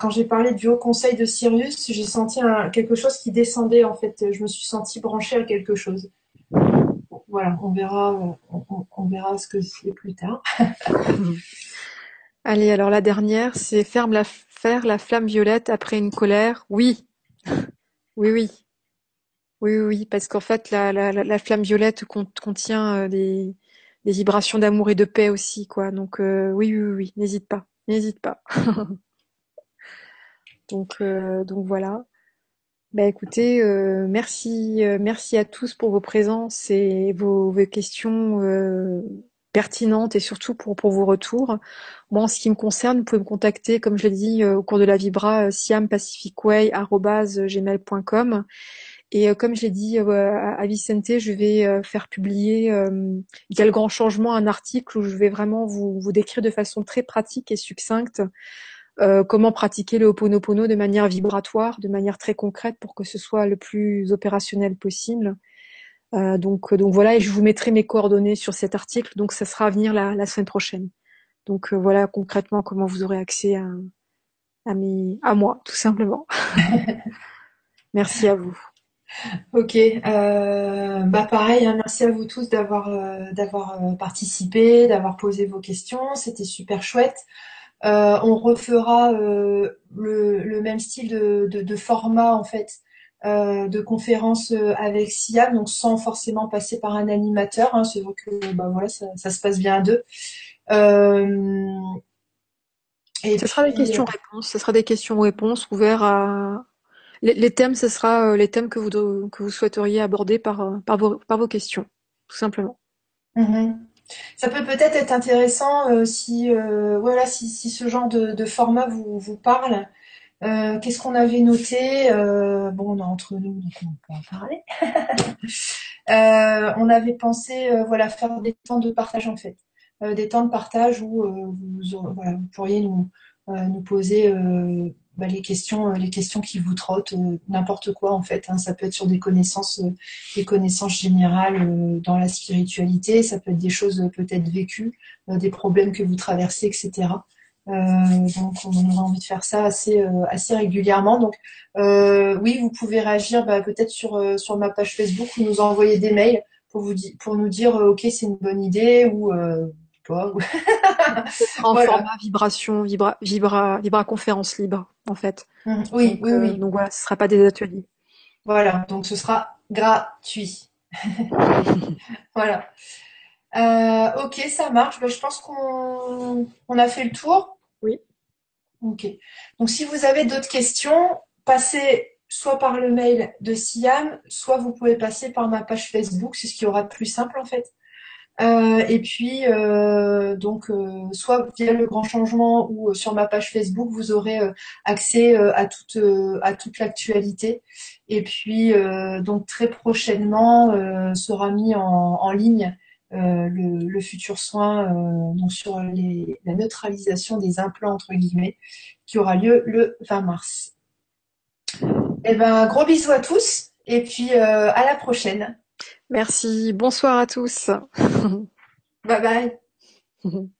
quand j'ai parlé du Haut Conseil de Sirius, j'ai senti quelque chose qui descendait, en fait. Je me suis sentie branchée à quelque chose. voilà, on verra, on, verra ce que c'est plus tard. Allez, alors la dernière, c'est ferme la, faire la flamme violette après une colère. Oui, oui, oui. Oui, oui, parce qu'en fait, la, la, la flamme violette contient euh, des, vibrations d'amour et de paix aussi, quoi. Donc, euh, oui, oui, oui, n'hésite pas, n'hésite pas. donc, euh, donc voilà. Bah écoutez, merci, merci à tous pour vos présences et vos questions pertinente et surtout pour, pour vos retours. Moi, en ce qui me concerne, vous pouvez me contacter, comme je l'ai dit euh, au cours de la Vibra, euh, siampacificway.com. Et euh, comme je l'ai dit à Vicente, je vais faire publier il y a le grand changement, un article où je vais vraiment vous, vous décrire de façon très pratique et succincte comment pratiquer le Ho'oponopono de manière vibratoire, de manière très concrète pour que ce soit le plus opérationnel possible. Euh, donc, donc voilà, et je vous mettrai mes coordonnées sur cet article. Donc ça sera à venir la, semaine prochaine. Donc euh, voilà concrètement comment vous aurez accès à, à, mes, à moi, tout simplement. merci à vous. Ok, euh, bah pareil, hein, merci à vous tous d'avoir d'avoir participé, d'avoir posé vos questions, c'était super chouette. on refera le, le, même style de, de, de, format en fait de conférence avec Siam, donc sans forcément passer par un animateur. Hein, c'est vrai que bah, voilà, ça, ça, se passe bien à deux. Et ce sera des questions-réponses. Ce sera des questions-réponses ouvertes à. Les, thèmes, ce sera les thèmes que vous que vous souhaiteriez aborder par par vos par vos questions, tout simplement. Mm-hmm. Ça peut peut-être être intéressant euh, si, euh, voilà, si, si, ce genre de, de format vous, vous parle. Euh, Qu'est-ce qu'on avait noté? Euh, Bon, on est entre nous, donc on peut en parler. on avait pensé, voilà, faire des temps de partage en fait, des temps de partage où vous, pourriez nous, poser bah, les questions, euh, les questions qui vous trottent, euh, n'importe quoi en fait. Hein. Ça peut être sur des connaissances, euh, des connaissances générales dans la spiritualité. Ça peut être des choses peut-être vécues, des problèmes que vous traversez, etc. donc on aura envie de faire ça assez assez régulièrement. Donc oui, vous pouvez réagir bah, peut-être sur sur ma page Facebook ou nous envoyer des mails pour vous pour nous dire ok c'est une bonne idée ou en format vibration, vibra, vibra, vibra conférence libre, en fait. Mmh. oui, donc, oui, euh, oui. Donc voilà, ce sera pas des ateliers. Voilà, donc ce sera gratuit. voilà. Euh, ok, ça marche. Ben, je pense qu'on on a fait le tour. Oui. Ok. Donc si vous avez d'autres questions, passez soit par le mail de Siam, soit vous pouvez passer par ma page Facebook, c'est ce qui aura de plus simple en fait. Euh, et puis, euh, donc, euh, soit via le grand changement ou sur ma page Facebook, vous aurez accès à toute à toute l'actualité. Et puis, donc très prochainement sera mis en ligne le, le, futur soin donc sur les, la neutralisation des implants entre guillemets, qui aura lieu le 20 mars. Et eh ben, gros bisous à tous et puis à la prochaine. Merci. Bonsoir à tous. bye bye.